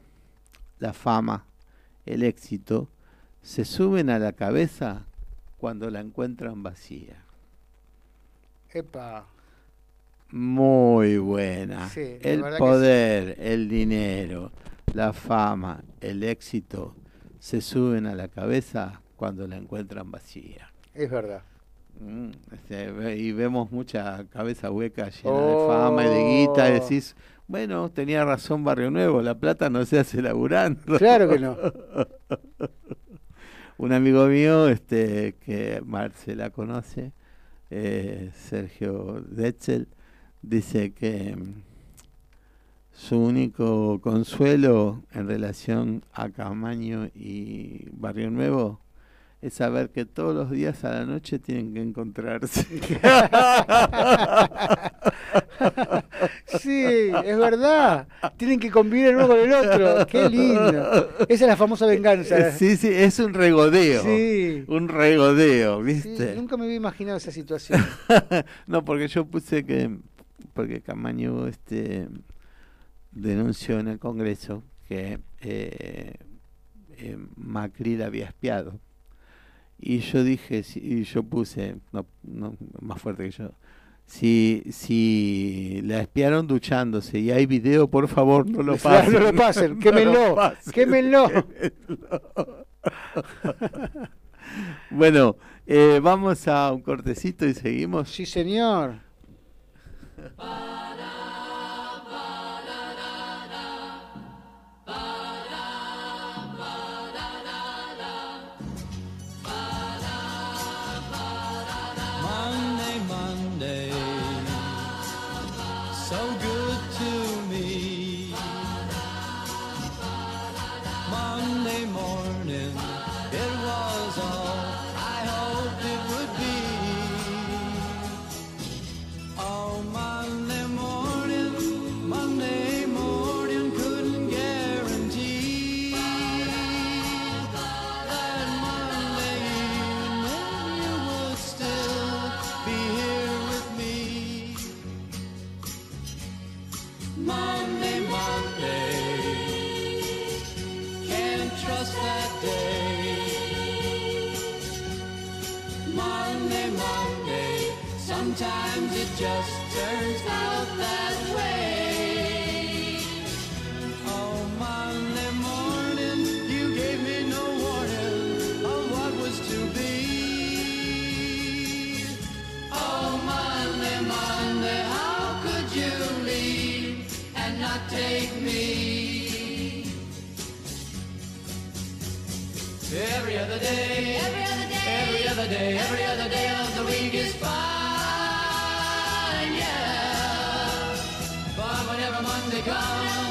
la fama, el éxito, se suben a la cabeza cuando la encuentran vacía. Epa. Muy buena. Sí, el poder, el dinero, la fama, el éxito se suben a la cabeza cuando la encuentran vacía. Es verdad. Mm, este, y vemos mucha cabeza hueca llena Oh. de fama y de guita y decís, bueno, tenía razón Barrio Nuevo, la plata no se hace laburando. Claro que no. (laughs) Un amigo mío, este, que Marcela conoce, eh, Sergio Detzel, dice que mm, su único consuelo en relación a Camaño y Barrio Nuevo es saber que todos los días a la noche tienen que encontrarse. Sí, es verdad. Tienen que convivir el uno con el otro. Qué lindo. Esa es la famosa venganza. Sí, sí, es un regodeo. Sí. Un regodeo, Sí, ¿viste? nunca me había imaginado esa situación. (laughs) no, porque yo puse que porque Camaño este denunció en el Congreso que eh, eh, Macri la había espiado. Y yo dije, y yo puse, no, no, más fuerte que yo, si, si la espiaron duchándose y hay video, por favor, no lo (laughs) pasen. no lo pasen, (laughs) No quémenlo, lo pasen, quémenlo. quémenlo. (laughs) bueno, eh, vamos a un cortecito y seguimos. Sí, señor. Other day, every other day of the week is fine, yeah. But whenever Monday comes,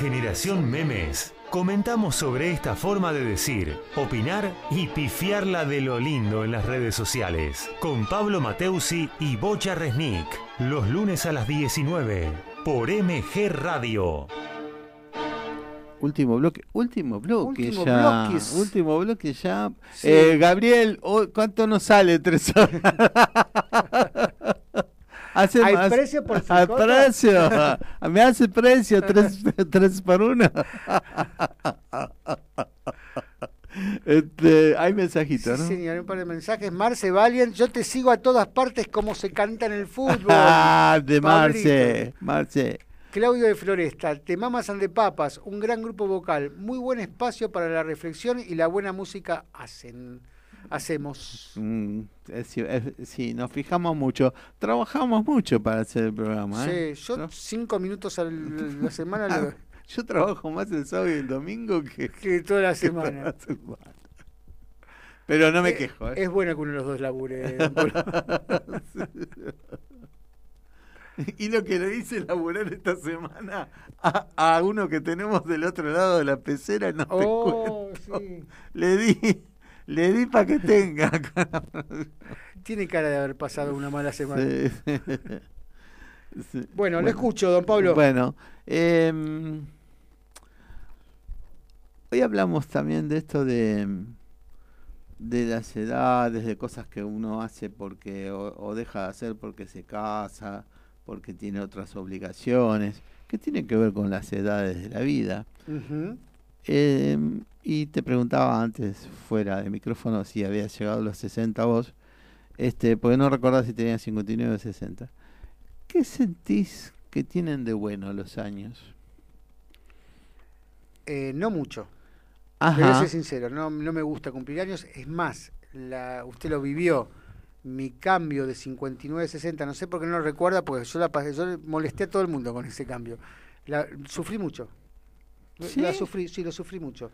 Generación Memes comentamos sobre esta forma de decir, opinar y pifiarla de lo lindo en las redes sociales. Con Pablo Mateusi y Bocha Resnick. Los lunes a las 19 por MG Radio. Último bloque, último bloque Último ya. bloques. Último bloque ya. Sí. Eh, Gabriel, oh, ¿cuánto nos sale tres horas? (laughs) Hace ¿Hay más- precio por (laughs) ¿Hay precio? (laughs) Me hace precio, tres, (laughs) tres por uno. Este, hay mensajitos, Sí, ¿no? señor, un par de mensajes. Marce Valiant, yo te sigo a todas partes como se canta en el fútbol. Ah, de Pablito. Marce, Marce. Claudio de Floresta, Te Mamas and the Papas, un gran grupo vocal, muy buen espacio para la reflexión y la buena música hacen. Hacemos. Mm, sí, es- sí, nos fijamos mucho. Trabajamos mucho para hacer el programa. ¿eh? Sí, yo cinco minutos a (laughs) la semana lo- Yo trabajo más el sábado y el domingo que, (laughs) que toda la que semana. la semana. Pero no me Eh, quejo. ¿eh? Es bueno que uno de los dos labure. (laughs) y lo que le hice laburar esta semana a, a uno que tenemos del otro lado de la pecera, no te Oh, cuento. sí. Le di, le di para que tenga. (laughs) Tiene cara de haber pasado una mala semana. Sí. Sí. (laughs) Bueno, lo escucho, don Pablo. Bueno, em, hoy hablamos también de esto de, de las edades, de cosas que uno hace porque o, o deja de hacer porque se casa, porque tiene otras obligaciones, que tienen que ver con las edades de la vida. Em, y te preguntaba antes, fuera de micrófono, si habías llegado a los 60 vos, este, porque no recordás si tenías 59 o 60. ¿Qué sentís que tienen de bueno los años? Eh, no mucho. Ajá. Pero soy sincero, no, no me gusta cumplir años. Es más, la, usted lo vivió. Mi cambio de 59 a 60, no sé por qué no lo recuerda, porque yo la pasé, yo molesté a todo el mundo con ese cambio. La, sufrí mucho. ¿Sí? La sufrí, sí, lo sufrí mucho.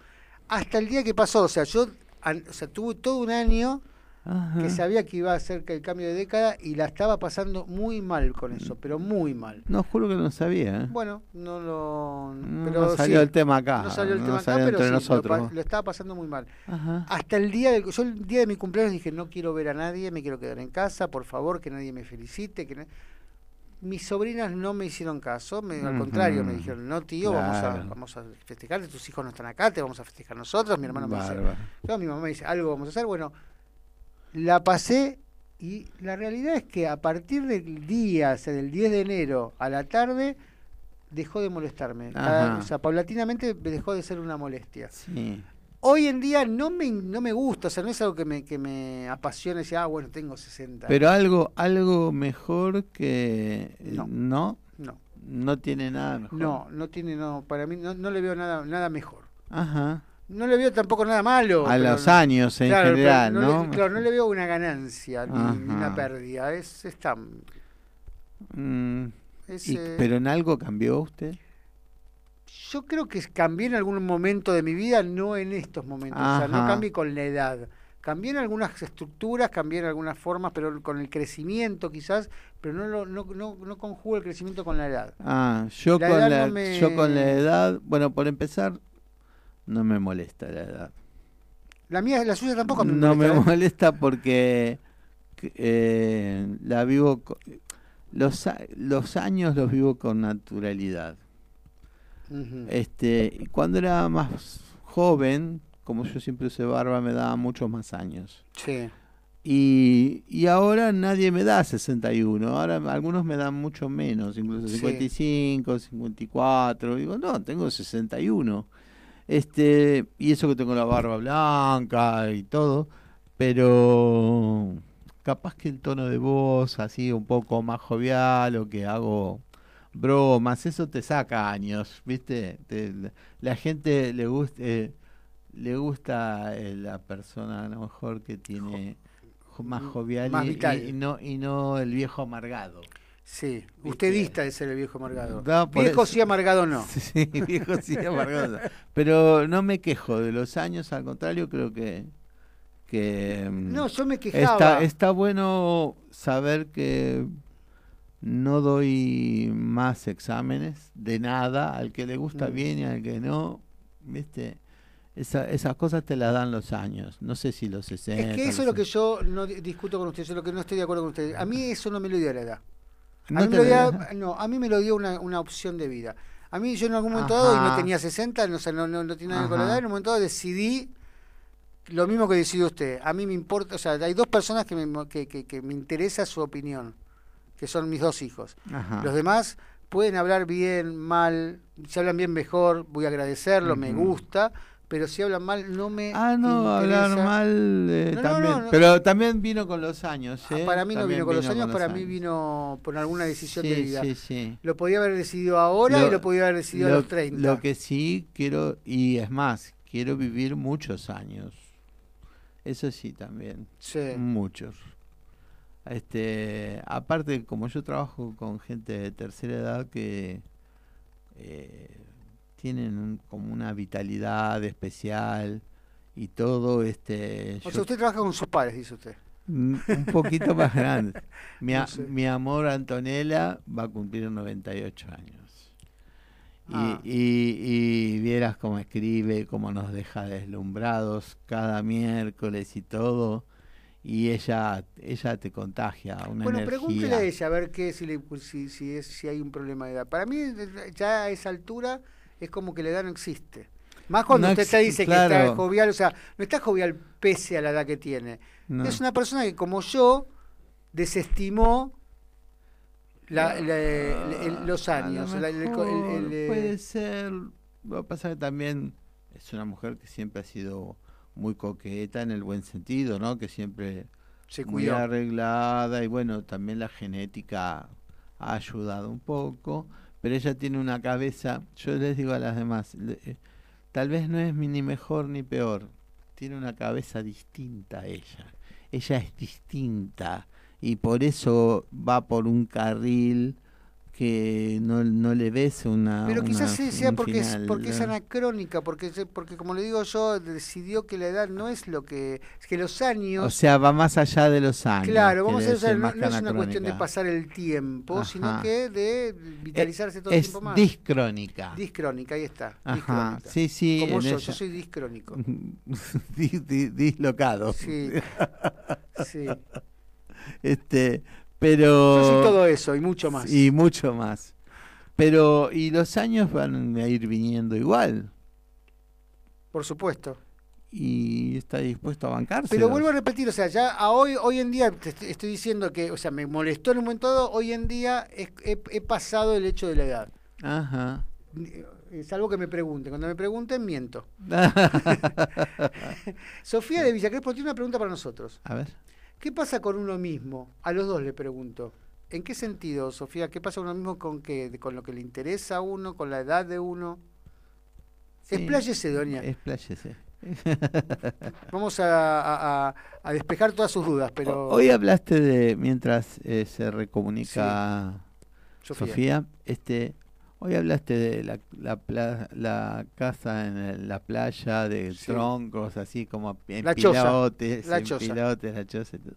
Hasta el día que pasó, o sea, yo an- o sea, tuve todo un año Ajá. que sabía que iba a ser el cambio de década y la estaba pasando muy mal con eso, pero muy mal. No, juro que no sabía. ¿eh? Bueno, no lo. No, pero no salió sí, el tema acá. No salió el no tema acá, pero sí, lo estaba pasando muy mal. Ajá. Hasta el día del, yo el día de mi cumpleaños dije, no quiero ver a nadie, me quiero quedar en casa, por favor, que nadie me felicite. que na-". Mis sobrinas no me hicieron caso, me- al contrario, me dijeron, no tío, vamos, a, vamos a festejar, tus hijos no están acá, te vamos a festejar nosotros, mi hermano me dice, Bárbaro. no, mi mamá me dice, algo vamos a hacer, bueno, la pasé y la realidad es que a partir del día, o sea, del 10 de enero a la tarde, dejó de molestarme. Cada- o sea, paulatinamente me dejó de ser una molestia. Sí. Hoy en día no me, no me gusta, o sea, no es algo que me, que me apasione decir, ah, bueno, tengo 60. Pero algo, algo mejor que No. no, no, no tiene nada mejor. no, no tiene, no, para mí no, no le veo nada, nada mejor. Ajá. No le veo tampoco nada malo. A los no- años en Claro, general, no claro, no le veo una ganancia ni, ni una pérdida. Es, está, Mm, es, y- eh, pero en algo cambió usted. Yo creo que cambié en algún momento de mi vida, no en estos momentos. O sea, no cambié con la edad. Cambié en algunas estructuras, cambié en algunas formas, pero con el crecimiento quizás, pero no, lo, no, no, no conjugo el crecimiento con la edad. Ah, yo La con edad la, no me- yo con la edad, bueno, por empezar, no me molesta la edad. La mía, la suya tampoco me no molesta, me ¿eh? molesta porque eh, la vivo co- los los años los vivo con naturalidad. Este, cuando era más joven, como yo siempre usé barba, me daba muchos más años. Sí. Y, y ahora nadie me da 61, ahora algunos me dan mucho menos, incluso Sí. 55, 54, digo, no, tengo 61. Este, y eso que tengo la barba blanca y todo, pero capaz que el tono de voz así un poco más jovial o que hago bromas, eso te saca años, ¿viste? Te- la gente le gusta le gusta eh, la persona a lo mejor que tiene jo- más jovial más y- no y no el viejo amargado. Sí, usted dista de ser el viejo amargado. No, viejo eso- sí, amargado no. (laughs) Sí, viejo sí, amargado. Pero no me quejo de los años, al contrario, creo que. que mm, No, yo me quejaba. Está, está bueno saber que no doy más exámenes de nada, al que le gusta Mm. bien y al que no, ¿viste? Esa- esas cosas te las dan los años, no sé si los 60. Es que eso es lo que yo no di- discuto con usted, eso es lo que no estoy de acuerdo con usted. A mí eso no me lo dio la edad. A ¿No mí, me lo dio, (laughs) no, a mí me lo dio una, una opción de vida. A mí yo en algún momento dado, y no tenía 60, no, o sea, no, no, no tiene nada con la edad, en un momento dado decidí lo mismo que decidió usted. A mí me importa, o sea, hay dos personas que me, que, que, que me interesa su opinión, que son mis dos hijos. Ajá. Los demás pueden hablar bien, mal, si hablan bien mejor, voy a agradecerlo, me gusta, pero si hablan mal no me Ah, no, hablar interesa. mal eh, No, también. no, no. Pero también vino con los años. Ah, ¿eh? para mí no vino con los años, para mí años. vino por alguna decisión de vida. sí, sí. Lo podía haber decidido ahora y lo podía haber decidido lo- a los 30. Lo que sí quiero, y es más, quiero vivir muchos años. Eso sí también. Sí. Muchos. Este, aparte, como yo trabajo con gente de tercera edad que eh, tienen un- como una vitalidad especial y todo, este, O yo sea, usted trabaja con sus padres, dice usted. Mm, Un poquito más (laughs) grande. Mi, a- No sé. mi amor Antonella va a cumplir 98 años. Y, Ah. y, y vieras cómo escribe, cómo nos deja deslumbrados cada miércoles y todo. Y ella ella te contagia una Bueno, pregúntele a ella a ver qué, si, le- si, si, es, si hay un problema de edad. Para mí, ya a esa altura, es como que la edad no existe. Más cuando No usted te dice que está jovial, o sea, no está jovial pese a la edad que tiene. No. Es una persona que, como yo, desestimó la- los A lo años. el- el- el- puede ser. Va a pasar que también es una mujer que siempre ha sido muy coqueta en el buen sentido, ¿no? Que siempre Se muy arreglada y bueno, también la genética ha ayudado un poco, pero ella tiene una cabeza, yo les digo a las demás, le- eh, tal vez no es ni mejor ni peor, tiene una cabeza distinta ella, ella es distinta y por eso va por un carril que no, no le ves una. Pero quizás una- sí sea un porque es, porque es anacrónica, porque, porque como le digo yo, decidió que la edad no es lo que... Es que los años... O sea, va más allá de los años. Claro, vamos a decir, no, no es una cuestión de pasar el tiempo, sino que de vitalizarse todo el es tiempo más. discrónica. Discrónica, ahí está. Ajá, discrónica. sí, sí, Como yo, ella. yo soy discrónico. (laughs) Di- di- dislocado. Sí, (laughs) sí. Este, pero. Yo soy todo eso y mucho más. Y mucho más. Pero, y los años van a ir viniendo igual. Por supuesto. Y está dispuesto a bancarse. Pero vuelvo a repetir, o sea, ya a hoy, hoy en día, te estoy, diciendo que, o sea, me molestó en un momento dado, hoy en día he, he pasado el hecho de la edad. Ajá. Es algo que me pregunten. Cuando me pregunten, miento. (laughs) (laughs) Sofía de Villa Crespo tiene una pregunta para nosotros. A ver. ¿Qué pasa con uno mismo? A los dos le pregunto. ¿En qué sentido, Sofía? ¿Qué pasa uno mismo con qué? ¿Con lo que le interesa a uno? ¿Con la edad de uno? Sí. Expláyese, doña. Expláyese. (laughs) Vamos a, a- a- a despejar todas sus dudas, pero... Hoy hablaste de, mientras eh, se recomunica Sofía. Sofía. este, hoy hablaste de la, la, pla- la casa en la playa, de Sí. troncos, así como en La choza, pilotes, la choza. y todo.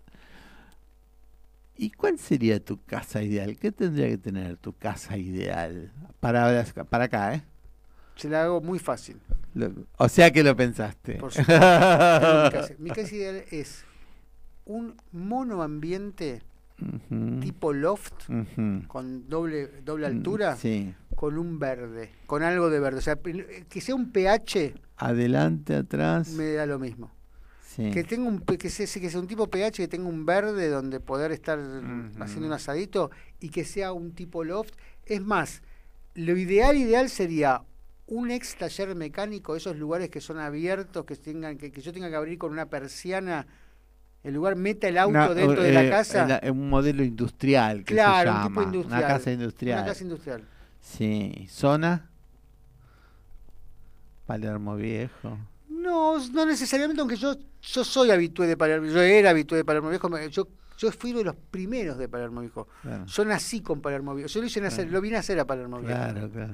¿Y cuál sería tu casa ideal? ¿Qué tendría que tener tu casa ideal? Para, para acá, ¿eh? Se la hago muy fácil. Lo- o sea que lo pensaste. Por (laughs) supuesto. Mi, casa. Mi casa ideal es un monoambiente Ujú, tipo loft con doble, doble Mm, altura Sí. Con un verde, con algo de verde. O sea, que sea un pH Adelante, atrás. me da lo mismo. Sí. Que tenga un que sea, que sea un tipo pH que tenga un verde donde poder estar haciendo un asadito y que sea un tipo loft. Es más, lo ideal ideal sería un ex taller mecánico, esos lugares que son abiertos, que tengan que, que yo tenga que abrir con una persiana, el lugar meta el auto Una- dentro de eh, la casa. la- un modelo industrial que claro, se un tipo llama, industrial. Una casa industrial. Una casa industrial. Sí. Zona. Palermo Viejo. No, no necesariamente, aunque yo, yo soy habitué de Palermo, yo era habitué de Palermo Viejo, yo, yo fui uno de los primeros de Palermo Viejo. Claro. Yo nací con Palermo Viejo, yo lo, hice nacer, lo vine a hacer a Palermo Viejo. Claro, claro.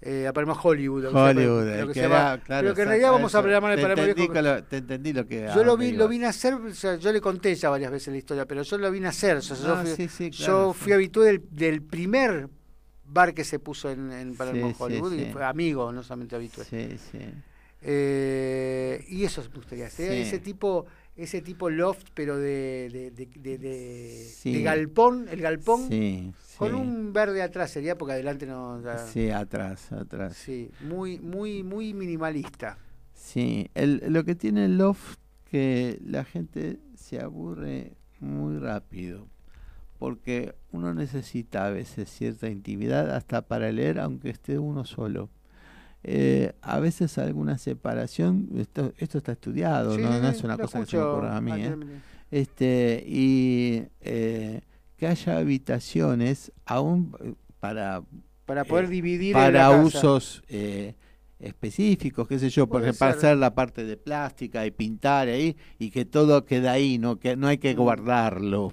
Eh, a Palermo Hollywood. lo que Hollywood. lo el que que llama- era- claro, pero que en realidad vamos a eso. más de Te Palermo Viejo. lo- te entendí lo que. Yo lo, a vi, lo a hacer, o sea, yo le conté ya varias veces la historia, pero yo lo vine a hacer. o sea, yo Ah, fui, sí, sí, yo claro, fui habitué del, del primer bar que se puso en, en Palermo Sí, sí, Hollywood y fue amigo, no solamente sí. Eh, y eso me gustaría hacer, ese tipo ese tipo loft, pero de, de, de, de- de- Sí. de galpón, el galpón, Sí, con sí. un verde atrás sería, porque adelante no... ya- Sí, atrás, atrás. sí, muy, muy, muy minimalista. Sí, el, lo que tiene el loft que la gente se aburre muy rápido, porque uno necesita a veces cierta intimidad hasta para leer, aunque esté uno solo. Eh, a veces alguna separación, esto, esto está estudiado, Sí, no, sí, no sí, es una cosa que se me ocurra a mí. ¿eh? Este, y eh, que haya habitaciones aún eh, para Para poder dividir para usos eh, específicos, qué sé yo, por Puede ejemplo, para hacer la parte de plástica y pintar ahí y que todo quede ahí, no que no hay que Mm. guardarlo.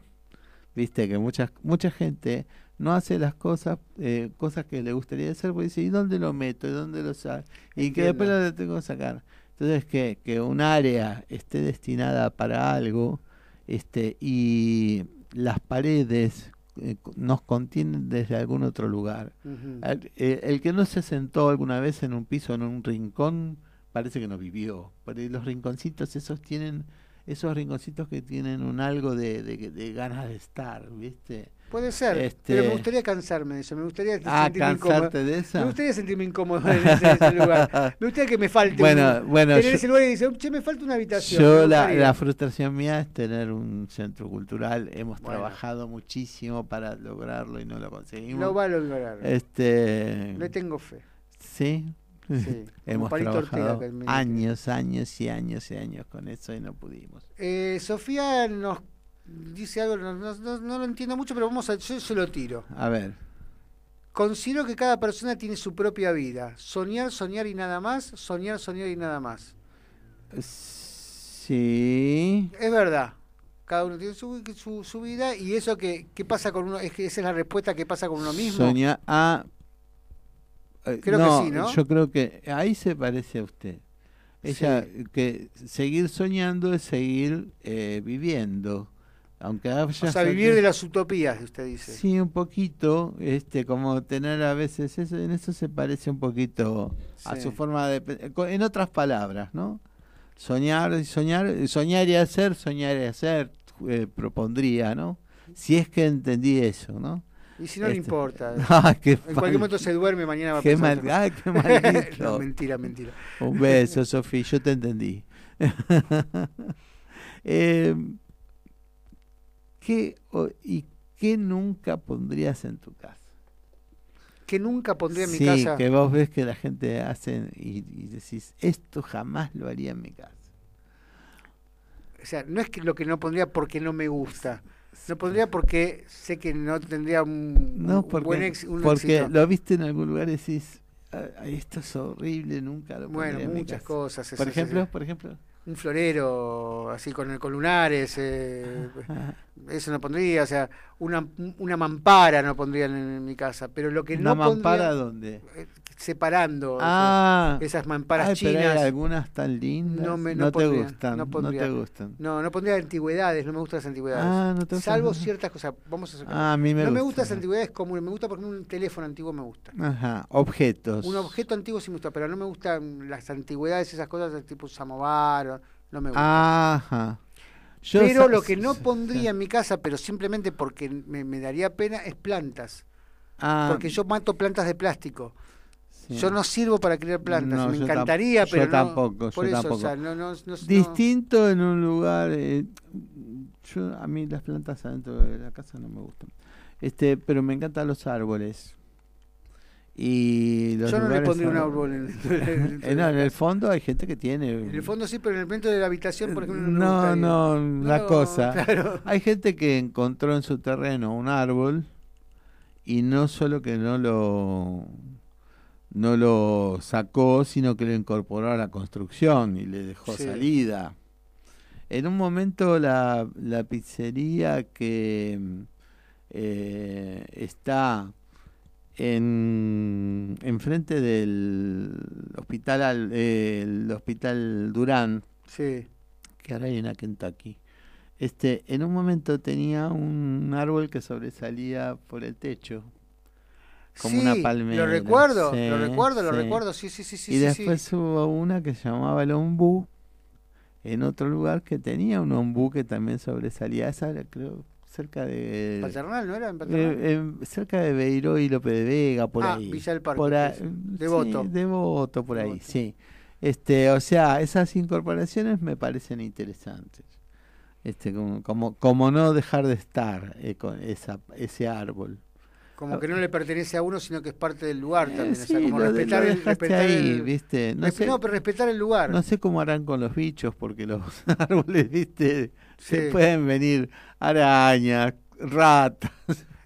Viste que mucha mucha gente no hace las cosas eh, cosas que le gustaría hacer porque dice, ¿y dónde lo meto? ¿Y dónde lo saco? Y que después lo tengo que sacar. Entonces que, que un área esté destinada para algo este y las paredes eh, nos contienen desde algún otro lugar. Al- eh, el que no se sentó alguna vez en un piso, en un rincón, parece que no vivió. Porque los rinconcitos esos tienen, esos rinconcitos que tienen un algo de, de, de ganas de estar, ¿viste? Puede ser, Este- pero me gustaría cansarme de eso, me gustaría Ah, sentirme incómodo. de esa. Me gustaría sentirme incómodo en ese, ese lugar. Me gustaría que me falte Bueno, un, bueno, tener yo- ese lugar y decir, che, me falta una habitación. Yo la, gustaría". la frustración mía es tener un centro cultural. Hemos Bueno. trabajado muchísimo para lograrlo y no lo conseguimos. Lo va a lograr. Este, Le tengo fe. Sí. Sí, (laughs) Hemos Ortega, trabajado que años, años y años y años con eso y no pudimos. Eh, Sofía nos dice algo, no, no- lo entiendo mucho, pero vamos a, yo se lo tiro. A ver. Considero que cada persona tiene su propia vida. Soñar, soñar y nada más. Soñar, soñar y nada más. Sí. Es verdad. cada uno tiene su, su, su vida y eso que qué pasa con uno, es que esa es la respuesta que pasa con uno mismo. Soñar. Ah, eh, Creo que sí, ¿no? Yo creo que ahí se parece a usted. Ella, que seguir soñando es seguir eh, viviendo. Aunque haya o sea, vivir de las utopías, usted dice. Sí, un poquito, este, como tener a veces eso, en eso se parece un poquito a su forma de, co- en otras palabras, ¿no? Soñar y soñar, soñar y hacer, soñar y hacer, eh, propondría, ¿no? Si es que entendí eso, ¿no? Y si no le Este, importa. (laughs) ah, qué en cualquier mal- momento se duerme, mañana va a qué mal- cosa. qué (laughs) maldito. no, mentira, mentira. Un beso, (laughs) Sofía, yo te entendí. Eh, ¿qué, ¿Y qué nunca pondrías en tu casa? Que nunca pondría en mi casa. que vos ves que la gente hace y, y decís, esto jamás lo haría en mi casa. O sea, no es que lo que no pondría porque no me gusta. No pondría porque sé que no tendría un, No, un porque, buen ex- un porque éxito. lo viste en algún lugar y decís, "Ah, esto es horrible, nunca lo Bueno, muchas casa". cosas. Por ejemplo, por ejemplo. Un florero así con, con lunares. eh, (laughs) eso no pondría. O sea, una, una mampara no pondría en, en mi casa. Pero lo que ¿Una no mampara pondría, dónde? Separando. Ah, esas, esas mamparas ay, pero hay chinas. algunas tan lindas. No, me, no, no, te gustan, no no, te gustan. No, no pondría antigüedades, no me gustan las antigüedades. Ah, ¿no te gustan? Salvo ciertas cosas. Vamos a sacar. Ah, a mí me no me gustan. las antigüedades comunes, me gusta porque un teléfono antiguo me gusta. Ajá, objetos. Un objeto antiguo sí me gusta, pero no me gustan las antigüedades, esas cosas tipo samovar, no me gusta. Ajá. Yo pero lo que no pondría en mi casa, pero simplemente porque me, me daría pena, es plantas. Ah, Porque yo mato plantas de plástico. Sí. Yo no sirvo para criar plantas. No, me yo encantaría, yo pero no- tampoco, por yo eso, tampoco. o sea, no, Distinto en un lugar. eh, yo a mí las plantas adentro de la casa no me gustan. Este, pero me encantan los árboles. Y los Yo no le pondría un árbol en, (laughs) en- Eh, no, en el fondo hay gente que tiene. En el fondo sí, pero en el dentro de la habitación, por ejemplo, no, No, no, la No, cosa. claro. Hay gente que encontró en su terreno un árbol y no solo que no lo no lo sacó, sino que lo incorporó a la construcción y le dejó Sí. salida. En un momento la, la pizzería que eh, está en enfrente del hospital al- eh, el hospital Durán Sí. que ahora hay una Kentucky. Este, en un momento tenía un árbol que sobresalía por el techo, como una palmera. Lo recuerdo, Sí, lo recuerdo, lo recuerdo, sí, sí, sí, sí. y después hubo una que se llamaba el ombú, en otro lugar que tenía un ombú que también sobresalía. Esa era, creo, cerca de... Paternal, ¿no era? En Paternal? eh, cerca de Beiró y Lope de Vega, por Ah, ahí. Villa del Parque, Por sí, sí, Devoto. Devoto, por ahí, sí. Este, o sea, esas incorporaciones me parecen interesantes. Este, como, como, como no dejar de estar eh, con esa, ese árbol. Como que no le pertenece a uno, sino que es parte del lugar también. o sea, como lo, de- respetar lo el. Respetar ahí, el ¿viste? No sé, no, pero respetar el lugar. no sé cómo harán con los bichos, porque los (laughs) árboles, ¿viste? Se pueden venir arañas, ratas,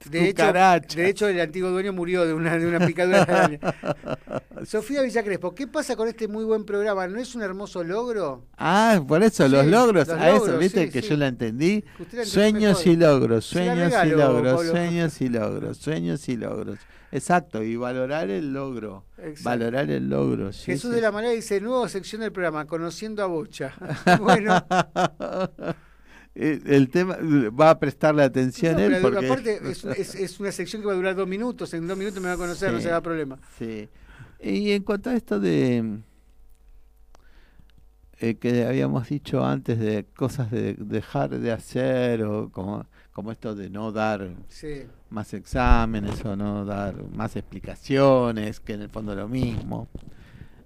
De hecho, de hecho, el antiguo dueño murió de una, de una picadura de araña. (laughs) Sofía Villacrespo, ¿qué pasa con este muy buen programa? ¿No es un hermoso logro? Ah, por eso, los logros, los a eso, viste sí, que sí. yo la entendí. Sueños y logros, sueños y logros, Pablo. sueños y logros, sueños y logros. Exacto, y valorar el logro. Exacto. Valorar el logro. sí, Jesús sí, de la sí. Manera dice, nueva sección del programa, Conociendo a Bocha. (laughs) bueno, (laughs) el tema va a prestarle atención no, él pero porque aparte (laughs) es, es- es una sección que va a durar dos minutos, en dos minutos me va a conocer, no se da problema. Sí. Y en cuanto a esto de eh, que habíamos dicho antes de cosas de dejar de hacer o como, como esto de no dar Sí. más exámenes o no dar más explicaciones, que en el fondo es lo mismo.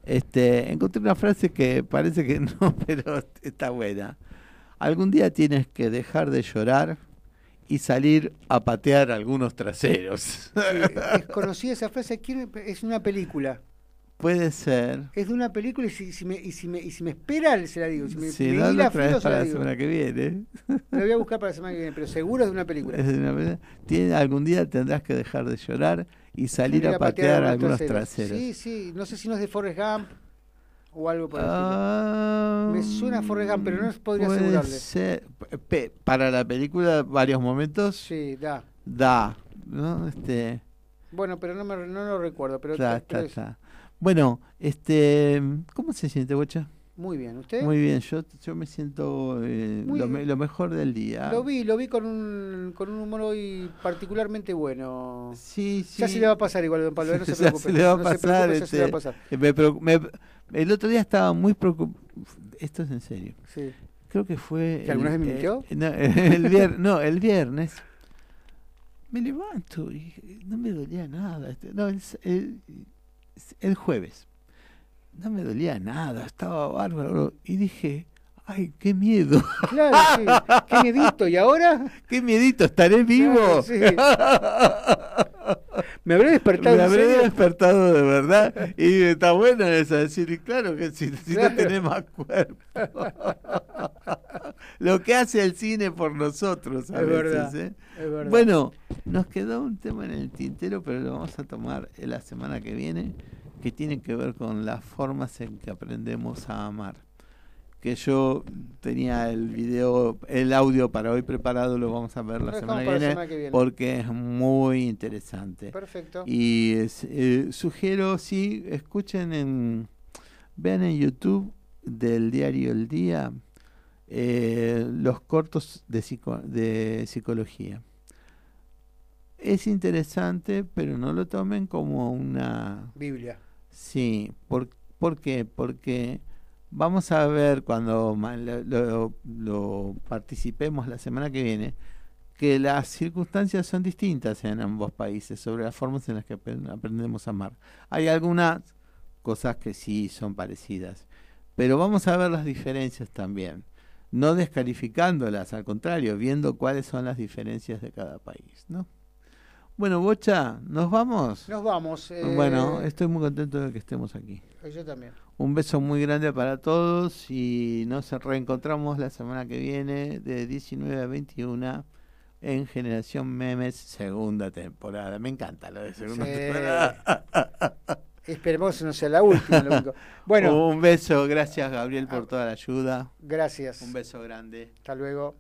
Este, encontré una frase que parece que (laughs) no, pero está buena. Algún día tienes que dejar de llorar y salir a patear algunos traseros. Sí, (laughs) es conocida esa frase, ¿quién- es una película. Puede ser. Es de una película y si, si me, y si, me, y si me espera, se la digo. Si me, Si me no, lo traes para la semana que viene. La voy a buscar para la semana que viene, pero seguro es de una película. Es de una manera- Tiene, algún día tendrás que dejar de llorar y salir a patear algunos traseros. Sí, sí, no sé si no es de Forrest Gump. O algo por el Ah. Me suena a Forrest Gump, pero no podría puede asegurarle. ser. Para la película, varios momentos Sí, da. da. ¿no? Este, Bueno, pero no, me, no lo recuerdo. Pero, ta, ta. Bueno, este, ¿cómo se siente, Bocha? Muy bien, ¿usted? Muy bien, yo, yo me siento eh, lo, me- bien. lo mejor del día. Lo vi, lo vi con un, con un humor hoy particularmente bueno. Sí, Ya sí. se le va a pasar igual, don Pablo, no (laughs) se Ya preocupe. se le va a no se pasar. preocupe, ya se le va a este, pasar. me el otro día estaba muy preocupado. Esto es en serio. Sí. Creo que fue. ¿Que alguna vez me mintió? eh, no, (laughs) el vier- no, el viernes. Me levanto y no me dolía nada. este, No, el- el jueves. No me dolía nada, estaba bárbaro. Y dije, ay, qué miedo. (laughs) Claro, sí. Qué miedito. ¿Y ahora? qué miedito, estaré vivo. Claro, sí. (laughs) Me habré despertado. Me habré despertado de verdad. Y está bueno eso, decir, y claro que si, si Claro. no tenés más cuerpo. (laughs) Lo que hace el cine por nosotros a Es veces, verdad, ¿eh? es verdad. Bueno, nos quedó un tema en el tintero, pero lo vamos a tomar en la semana que viene, que tiene que ver con las formas en que aprendemos a amar. Que yo tenía el video, el audio para hoy preparado, lo vamos a ver la semana que, la viene, semana que viene. porque es muy interesante. Perfecto. Y es- eh, sugiero, sí, escuchen en, vean en YouTube del diario El Día eh, los cortos de, psico- de psicología. Es interesante, pero no lo tomen como una... Biblia. Sí, ¿por, ¿por qué? Porque vamos a ver cuando lo, lo- lo participemos la semana que viene que las circunstancias son distintas en ambos países sobre las formas en las que apren- aprendemos a amar. Hay algunas cosas que sí son parecidas, pero vamos a ver las diferencias también, no descalificándolas, al contrario, viendo cuáles son las diferencias de cada país, ¿no? Bueno, Bocha, ¿nos vamos? Nos vamos. eh, Bueno, estoy muy contento de que estemos aquí. Yo también. Un beso muy grande para todos y nos reencontramos la semana que viene de 19 a 21 en Generación Memes segunda temporada. Me encanta lo de segunda Sí. temporada. (laughs) Esperemos que no sea la última. lo único. Bueno, Un beso, gracias Gabriel por toda la ayuda. gracias. Un beso grande. Hasta luego.